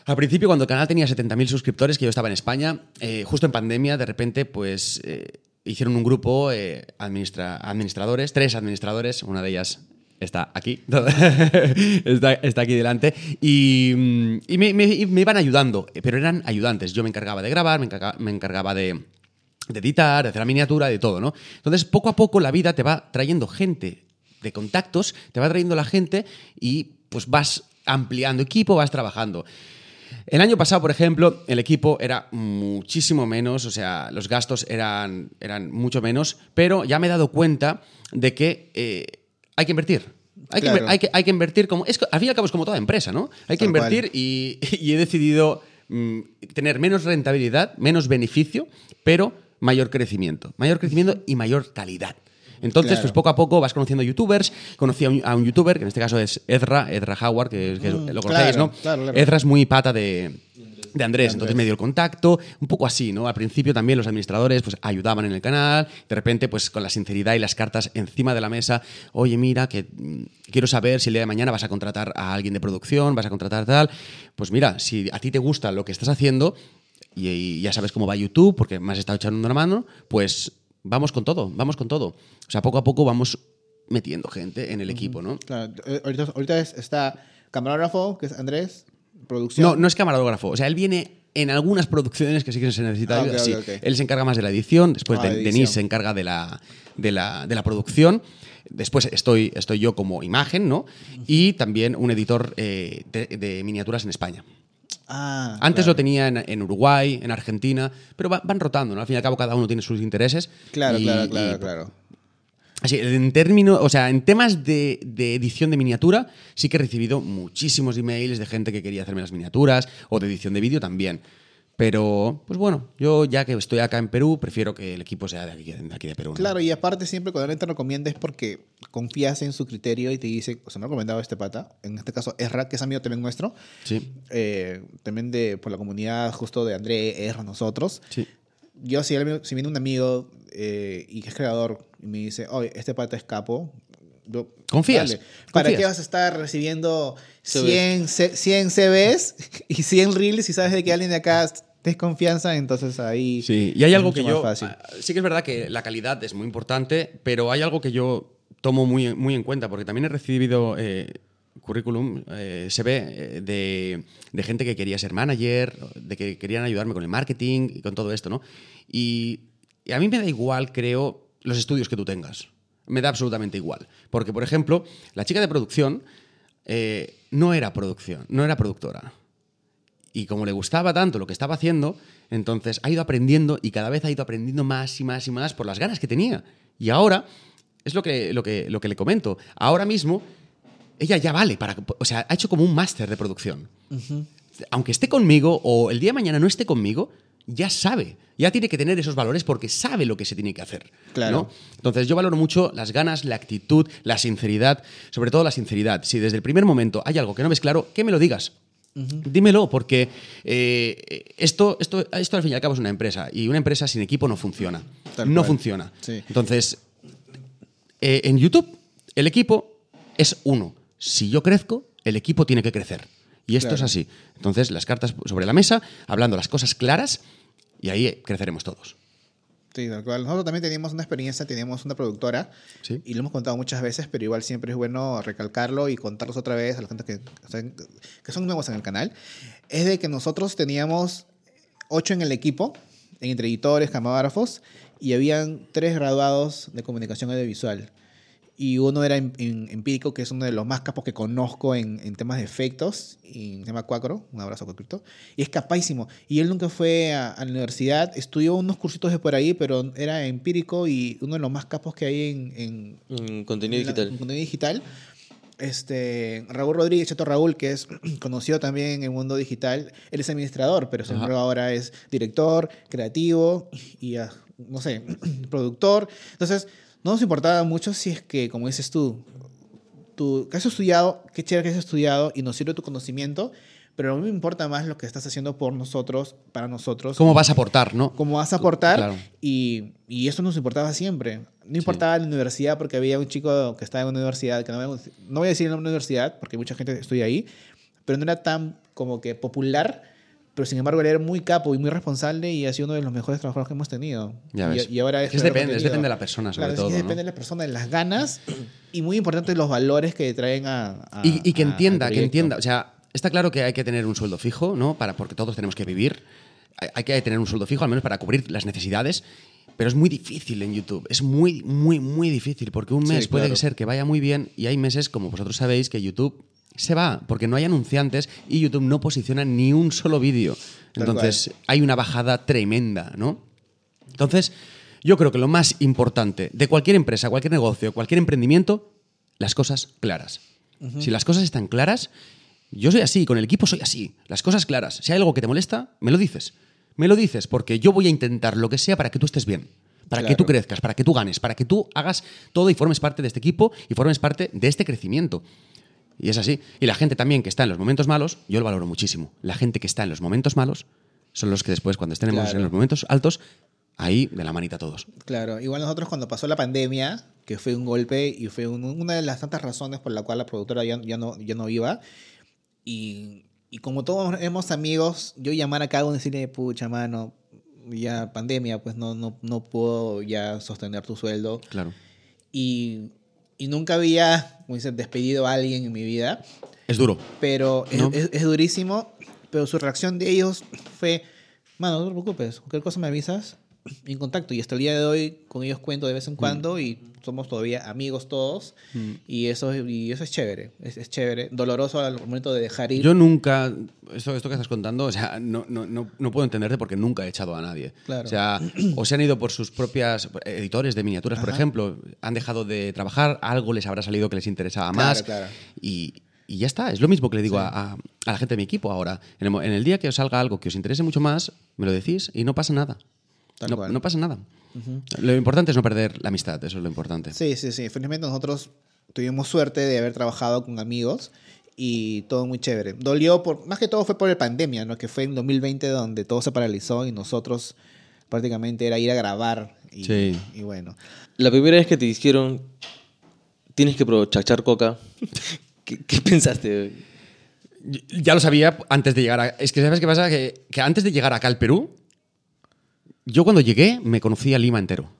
Al principio, cuando el canal tenía 70.000 suscriptores, que yo estaba en España, eh, justo en pandemia, de repente, pues eh, hicieron un grupo, eh, administra- administradores, tres administradores, una de ellas está aquí, está, está aquí delante, y, mm, y me, me- iban ayudando, pero eran ayudantes. Yo me encargaba de grabar, me me encargaba de, de editar, de hacer la miniatura, de todo, ¿no? Entonces, poco a poco la vida te va trayendo gente de contactos, te va trayendo la gente y pues vas ampliando equipo, vas trabajando. El año pasado, por ejemplo, el equipo era muchísimo menos, o sea, los gastos eran, eran mucho menos, pero ya me he dado cuenta de que eh, hay que invertir. Hay, que, hay, que, hay que invertir como... Es, al fin y al cabo es como toda empresa, ¿no? Hay que Tal invertir y, y he decidido mm, tener menos rentabilidad, menos beneficio, pero mayor crecimiento. Mayor crecimiento y mayor calidad. Entonces, Claro. pues poco a poco vas conociendo youtubers. Conocí a un, a un youtuber, que en este caso es Ezra, Ezra Howard, que, que lo conocéis, claro, ¿no? claro, claro. Ezra es muy pata de, de Andrés, entonces me dio el contacto, un poco así, ¿no? Al principio también los administradores pues ayudaban en el canal, de repente pues con la sinceridad y las cartas encima de la mesa, oye mira que mm, quiero saber si el día de mañana vas a contratar a alguien de producción, vas a contratar tal, pues mira, si a ti te gusta lo que estás haciendo y, y ya sabes cómo va YouTube, porque me has estado echando una mano, pues vamos con todo, vamos con todo. O sea, poco a poco vamos metiendo gente en el equipo, ¿no? Claro, eh, ahorita, ahorita es- está camarógrafo, que es Andrés, producción. No, no es camarógrafo. O sea, él viene en algunas producciones que sí que se necesita Ah, sí. Él se encarga más de la edición, después Ah, de- de edición. Denise se encarga de la, de la, de la producción. Después estoy, estoy yo como imagen, ¿no? Y también un editor eh, de, de miniaturas en España. Ah, Antes claro. lo tenía en, en Uruguay, en Argentina, pero va- van rotando, ¿no? Al fin y al cabo cada uno tiene sus intereses. Claro, y- claro, claro, y- claro. Así, en términos, o sea, en temas de, de edición de miniatura, sí que he recibido muchísimos emails de gente que quería hacerme las miniaturas o de edición de vídeo también. Pero, pues bueno, yo ya que estoy acá en Perú, prefiero que el equipo sea de aquí de, aquí de Perú. ¿no? Claro, y aparte siempre cuando alguien te recomienda es porque confías en su criterio y te dice, o sea, me ha recomendado este pata, en este caso Erra, que es amigo también nuestro, Sí, eh, también de por la comunidad justo de André, Erra, nosotros. sí. Yo si, si viene un amigo eh, y que es creador y me dice, oye, este pata es capo, yo, Confías, dale. ¿Para confías. qué vas a estar recibiendo CVs. 100, C- 100 CVs y 100 reels si sabes de que alguien de acá desconfianza? Entonces ahí... Sí, y hay algo que yo. fácil. ah, Sí que es verdad que la calidad es muy importante, pero hay algo que yo tomo muy, muy en cuenta, porque también he recibido eh, currículum, eh, se ve, eh, de, de gente que quería ser manager, de que querían ayudarme con el marketing y con todo esto, ¿no? Y, y a mí me da igual, creo, los estudios que tú tengas. Me da absolutamente igual. Porque, por ejemplo, la chica de producción eh, no era producción, no era productora. Y como le gustaba tanto lo que estaba haciendo, entonces ha ido aprendiendo y cada vez ha ido aprendiendo más y más y más por las ganas que tenía. Y ahora, es lo que, lo que, lo que le comento, ahora mismo ella ya vale para... O sea, ha hecho como un máster de producción. Aunque esté conmigo o el día de mañana no esté conmigo, ya sabe, ya tiene que tener esos valores porque sabe lo que se tiene que hacer. Claro. ¿no? Entonces yo valoro mucho las ganas, la actitud, la sinceridad, sobre todo la sinceridad. Si desde el primer momento hay algo que no ves claro, que me lo digas. Dímelo, porque eh, esto, esto, esto al fin y al cabo es una empresa y una empresa sin equipo no funciona. Tal no cual. funciona. Sí. Entonces, eh, en YouTube, el equipo es uno. Si yo crezco, el equipo tiene que crecer. Y esto Claro. es así. Entonces, las cartas sobre la mesa, hablando las cosas claras, y ahí creceremos todos. Sí, tal cual. Nosotros también teníamos una experiencia, teníamos una productora Sí. y lo hemos contado muchas veces, pero igual siempre es bueno recalcarlo y contarlos otra vez a la gente que, que son nuevos en el canal. Es de que nosotros teníamos ocho en el equipo, entre editores, camarógrafos, y habían tres graduados de comunicación audiovisual. Y uno era em- em- empírico, que es uno de los más capos que conozco en, en temas de efectos, y se llama Cuacro, un abrazo Cuacrito, y es capísimo. Y él nunca fue a, a la universidad, estudió unos cursitos de por ahí, pero era empírico y uno de los más capos que hay en, en, contenido digital. en contenido digital. Este, Raúl Rodríguez, Chato Raúl, que es conocido también en el mundo digital, él es administrador, pero embargo ahora es director, creativo y, ah, no sé, productor. Entonces, no nos importaba mucho si es que, como dices tú, tú, que has estudiado, qué chévere que has estudiado y nos sirve tu conocimiento, pero a mí me importa más lo que estás haciendo por nosotros, para nosotros. ¿Cómo vas a aportar, no? cómo vas a aportar Claro. y, y eso nos importaba siempre. No importaba la universidad porque había un chico que estaba en una universidad, que no voy, a, no voy a decir el nombre de universidad porque mucha gente estudia ahí, pero no era tan como que popular, pero sin embargo él era muy capo y muy responsable y ha sido uno de los mejores trabajadores que hemos tenido. Ya ves. y ahora Es es depende, es depende de la persona, sobre Claro, es todo, que ¿no? depende de la persona, de las ganas y muy importante los valores que traen a... a- Y, y que a- entienda, que entienda. O sea, está claro que hay que tener un sueldo fijo, ¿no? Para, porque todos tenemos que vivir. Hay, hay que tener un sueldo fijo, al menos para cubrir las necesidades. Pero es muy difícil en YouTube. Es muy, muy, muy difícil. Porque un Sí, mes puede claro. ser que vaya muy bien y hay meses, como vosotros sabéis, que YouTube se va porque no hay anunciantes y YouTube no posiciona ni un solo vídeo. Entonces, hay una bajada tremenda, ¿no? Entonces, yo creo que lo más importante de cualquier empresa, cualquier negocio, cualquier emprendimiento, las cosas claras. Si las cosas están claras, yo soy así, con el equipo soy así, las cosas claras. Si hay algo que te molesta, me lo dices. Me lo dices porque yo voy a intentar lo que sea para que tú estés bien, para que Claro. tú crezcas, para que tú ganes, para que tú hagas todo y formes parte de este equipo y formes parte de este crecimiento. Y es así. Y la gente también que está en los momentos malos, yo lo valoro muchísimo. La gente que está en los momentos malos son los que después, cuando estemos Claro. en los momentos altos, ahí de la manita todos. Claro, igual nosotros cuando pasó la pandemia, que fue un golpe y fue un- una de las tantas razones por la cual la productora ya, ya, no, ya no iba, y, y como todos éramos amigos, yo llamar a cada uno y decirle, pucha, mano, ya pandemia, pues no, no, no puedo ya sostener tu sueldo. Claro. Y, y nunca había, como dicen, despedido a alguien en mi vida, Es duro. pero es, ¿No? es- es durísimo. Pero su reacción de ellos fue, mano, no te preocupes, cualquier cosa me avisas, en contacto. Y hasta el día de hoy con ellos cuento de vez en cuando y somos todavía amigos todos. Y, eso, y eso es chévere, es, es chévere. Doloroso al momento de dejar ir. Yo nunca, esto, esto que estás contando, o sea, no, no, no, no puedo entenderte porque nunca he echado a nadie. Claro. O sea, o se han ido por sus propias editores de miniaturas, por Ajá. ejemplo, han dejado de trabajar, algo les habrá salido que les interesaba Claro, más. claro. Y, y ya está, es lo mismo que le digo a, a- a la gente de mi equipo ahora. En el, en el día que os salga algo que os interese mucho más, me lo decís y no pasa nada. Tal No, cual. no pasa nada. Lo importante es no perder la amistad, eso es lo importante. Sí, sí, sí. Felizmente nosotros tuvimos suerte de haber trabajado con amigos y todo muy chévere. Dolió, por, más que todo fue por la pandemia, ¿no? Que fue en 2020 donde todo se paralizó y nosotros prácticamente era ir a grabar. Y, Sí. y bueno. La primera vez que te dijeron, tienes que chachar coca, ¿qué, qué pensaste? Ya lo sabía antes de llegar a... Es que ¿sabes qué pasa? Que, que antes de llegar acá al Perú, yo cuando llegué me conocía Lima entero.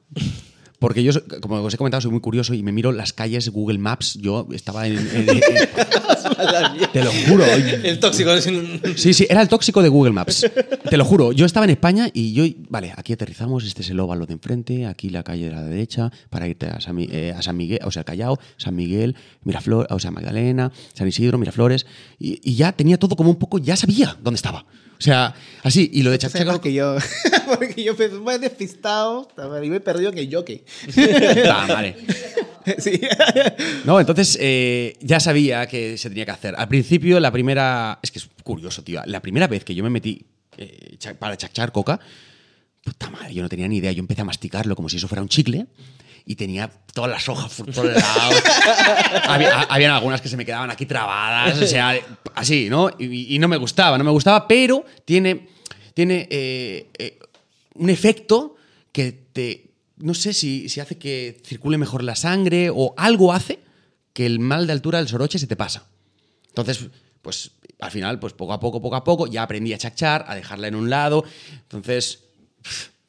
Porque yo, como os he comentado, soy muy curioso y me miro las calles Google Maps. Yo estaba en... en- en- te lo juro. El tóxico. Sí, sí, era el tóxico de Google Maps. Te lo juro. Yo estaba en España y yo, vale, aquí aterrizamos, este es el óvalo de enfrente, aquí la calle de la derecha, para irte a San, eh, a San Miguel, o sea, Callao, San Miguel, Miraflores, o sea, Magdalena, San Isidro, Miraflores. Y, y ya tenía todo como un poco, ya sabía dónde estaba. O sea, así. Y lo de Chachaca. porque yo, porque yo me he despistado y me he perdido en el jockey. Ah, vale. sí. No, entonces eh, ya sabía que se tenía que hacer. Al principio, la primera. Es que es curioso, tío. La primera vez que yo me metí eh, para chachar coca, puta madre, yo no tenía ni idea. Yo empecé a masticarlo como si eso fuera un chicle y tenía todas las hojas por todos lados. Había, habían algunas que se me quedaban aquí trabadas, o sea, así, ¿no? Y, y no me gustaba, no me gustaba, pero tiene, tiene eh, eh, un efecto que te. No sé si, si hace que circule mejor la sangre o algo hace que el mal de altura del soroche se te pasa. Entonces, pues al final, pues poco a poco, poco a poco, ya aprendí a chachar, a dejarla en un lado. Entonces,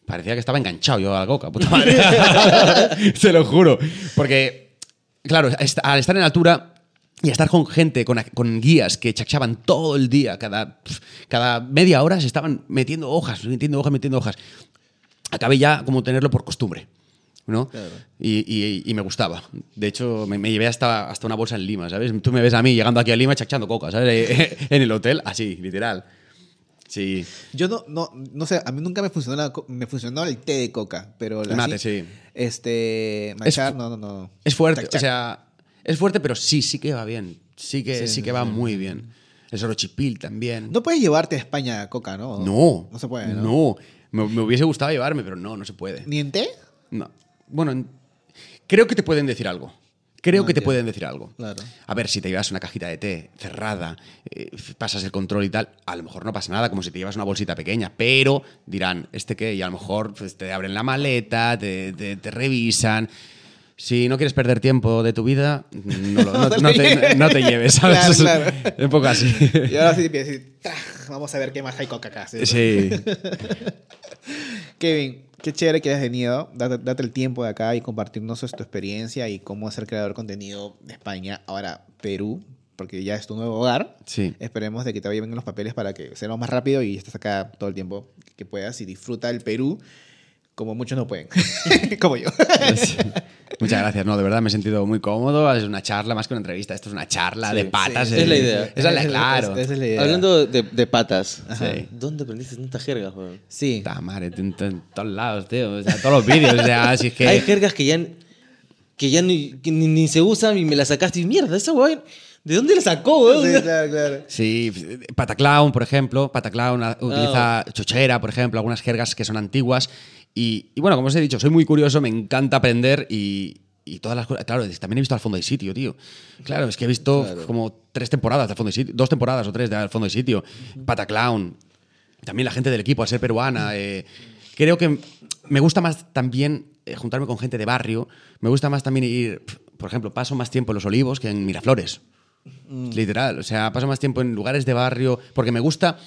parecía que estaba enganchado yo a la coca, puta madre. Se lo juro. Porque, claro, al estar en altura y estar con gente, con, con guías que chachaban todo el día, cada, cada media hora se estaban metiendo hojas, metiendo hojas, metiendo hojas. Acabé ya como tenerlo por costumbre. ¿no? Y, y- y me gustaba. De hecho, me, me llevé hasta, hasta una bolsa en Lima, ¿sabes? Tú me ves a mí llegando aquí a Lima chachando coca, ¿sabes? en el hotel, así, literal. Sí. Yo no, no, no sé, a mí nunca me funcionó, la me funcionó el té de coca, pero la mate, sí. Este, machar, fu- no, no, no. Es fuerte, o sea, Es fuerte, pero sí, sí que va bien. Sí que, Sí, que va sí. muy bien. El sorochipil también. No puedes llevarte a España coca, ¿no? No. No se puede, ¿no? No. Me, me hubiese gustado llevarme, pero no, no se puede. ¿Ni en té? No. Bueno, en- creo que te pueden decir algo. Creo que te pueden decir algo. Claro. A ver, si te llevas una cajita de té cerrada, eh, pasas el control y tal, a lo mejor no pasa nada, como si te llevas una bolsita pequeña, pero dirán, ¿este qué? Y a lo mejor pues, te abren la maleta, te, te- te revisan. Si no quieres perder tiempo de tu vida, no, lo- no- No te no te, lleves. ¿sabes? Claro, claro. Es un poco así. Y ahora sí te empieza a decir, "Tra, vamos a ver qué más hay coca acá. ¿sí? Sí. Kevin, qué chévere que hayas venido. Date, date el tiempo de acá y compartirnos tu experiencia y cómo ser creador de contenido de España, ahora Perú, porque ya es tu nuevo hogar. Sí. Esperemos de que te vayan bien los papeles para que sea lo más rápido y estés acá todo el tiempo que puedas y disfruta el Perú como muchos no pueden, como yo. Muchas gracias, no, de verdad me he sentido muy cómodo. Es una charla más que una entrevista. Esto es una charla Sí, de patas. sí, es la idea. Esa es la, claro. es- es la idea. Hablando de, de patas, Sí. ¿dónde aprendiste tanta jerga, weón? Sí. Puta madre, en, en todos lados, tío. O sea, todos los vídeos. O sea, si es que. Hay jergas que ya, que ya ni, que ni, ni se usan y me la sacaste y mierda, esa weón, ¿de dónde la sacó, weón? Sí, claro, claro. Sí, Pataclown, por ejemplo. Pataclown Ah. utiliza chochera, por ejemplo, algunas jergas que son antiguas. Y, y bueno, como os he dicho, soy muy curioso, me encanta aprender y, y todas las cosas. Claro, también he visto al fondo de sitio, tío. Claro, es que he visto Claro. como tres temporadas de al fondo de sitio, dos temporadas o tres de al fondo de sitio. Pataclown. También la gente del equipo, al ser peruana. eh, creo que me gusta más también eh, juntarme con gente de barrio. Me gusta más también ir, por ejemplo, paso más tiempo en Los Olivos que en Miraflores. Literal. O sea, paso más tiempo en lugares de barrio porque me gusta.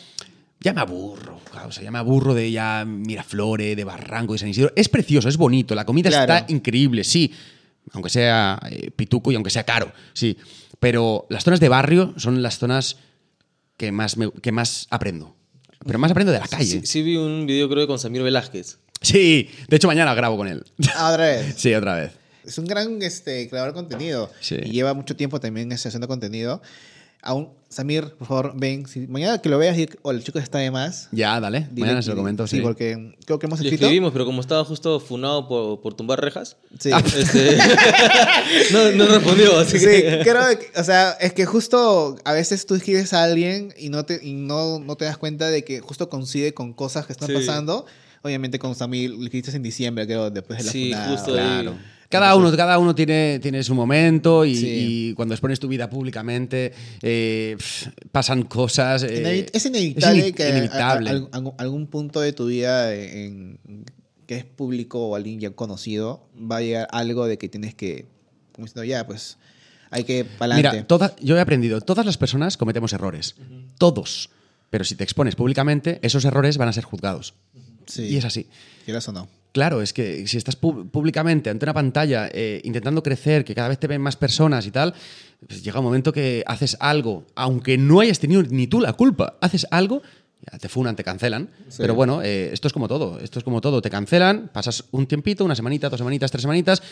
Ya me aburro, claro, o sea, ya me aburro de ya Miraflores, de Barranco, de San Isidro. Es precioso, es bonito, la comida Claro. está increíble, sí. Aunque sea eh, pituco y aunque sea caro, sí. Pero las zonas de barrio son las zonas que más, me- que más aprendo. Pero más aprendo de la calle. Sí, sí vi un video creo con Samir Velázquez. Sí, de hecho mañana grabo con él. Ah, Otra vez. Sí, otra vez. Es un gran este, creador de contenido. Sí. Y lleva mucho tiempo también este, haciendo contenido. Aún, Samir, por favor, ven. Si mañana que lo veas y o el chico está de más. Ya, dale. dile- mañana se lo comento, sí. porque creo que hemos escrito. escribimos, pero como estaba justo funado por, por tumbar rejas, Sí. este, no, no respondió. Así Sí, que, creo que, o sea, es que justo a veces tú escribes a alguien y no te, y no, no te das cuenta de que justo coincide con cosas que están Sí. pasando. Obviamente con Samir lo escribiste en diciembre, creo, después de la Sí, funada. justo ahí. Cada uno, cada uno tiene, tiene su momento y, Sí. y cuando expones tu vida públicamente eh, pasan cosas. eh, es inevitable que a- inevitable. a- a- algún- algún punto de tu vida en, que es público o alguien ya conocido va a llegar algo de que tienes que, como diciendo, ya, pues hay que Mira, toda- yo he aprendido, todas las personas cometemos errores. Todos. Pero si te expones públicamente, esos errores van a ser juzgados. Sí, Y es así. quieras o no. Claro, es que si estás públicamente ante una pantalla eh, intentando crecer, que cada vez te ven más personas y tal, pues llega un momento que haces algo, aunque no hayas tenido ni tú la culpa, haces algo, ya te funan, te cancelan. Sí. Pero bueno, eh, esto es como todo, esto es como todo, te cancelan, pasas un tiempito, una semanita, dos semanitas, tres semanitas,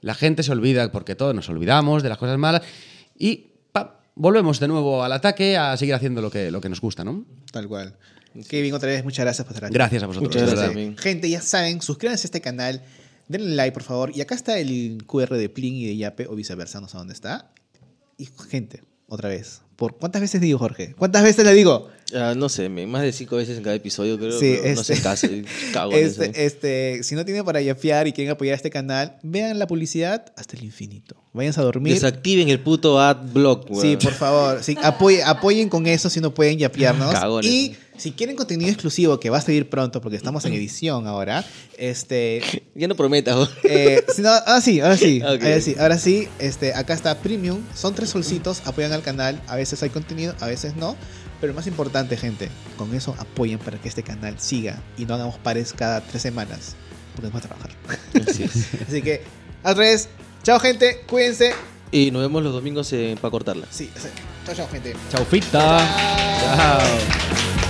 la gente se olvida, porque todos nos olvidamos de las cosas malas, y volvemos de nuevo al ataque a seguir haciendo lo que, lo que nos gusta, ¿no? Tal cual. Kevin, otra vez, muchas gracias por estar aquí. Gracias a vosotros, Muchas gracias. también. Gente, ya saben, suscríbanse a este canal, denle like, por favor. Y acá está el QR de Plin y de Yape, o viceversa, no sé dónde está. Y, gente, otra vez. ¿Por cuántas veces digo, Jorge? ¿Cuántas veces le digo? Ah, no sé, más de cinco veces en cada episodio creo. Sí, pero no este- se caso. Cago en eso. Este, este, si no tienen para yapear y quieren apoyar este canal, vean la publicidad hasta el infinito. Váyanse a dormir. Desactiven el puto ad block, weón. Sí, por favor. Sí, apoyen, apoyen con eso si no pueden yapearnos. Cagones. Y si quieren contenido exclusivo que va a salir pronto porque estamos en edición ahora, este, Ya no prometas. Eh, si no, ahora sí, ahora sí, Ok. ahora sí, ahora sí, este, acá está Premium, son tres solcitos, apoyan al canal, a veces hay contenido, a veces no, pero más importante, gente, con eso apoyen para que este canal siga y no hagamos pares cada tres semanas, porque vamos a trabajar. Así es. Así que, otra vez, chao gente, cuídense, Y nos vemos los domingos para cortarla. sí, chao, chao gente. Chau, fita. Chao. Chao.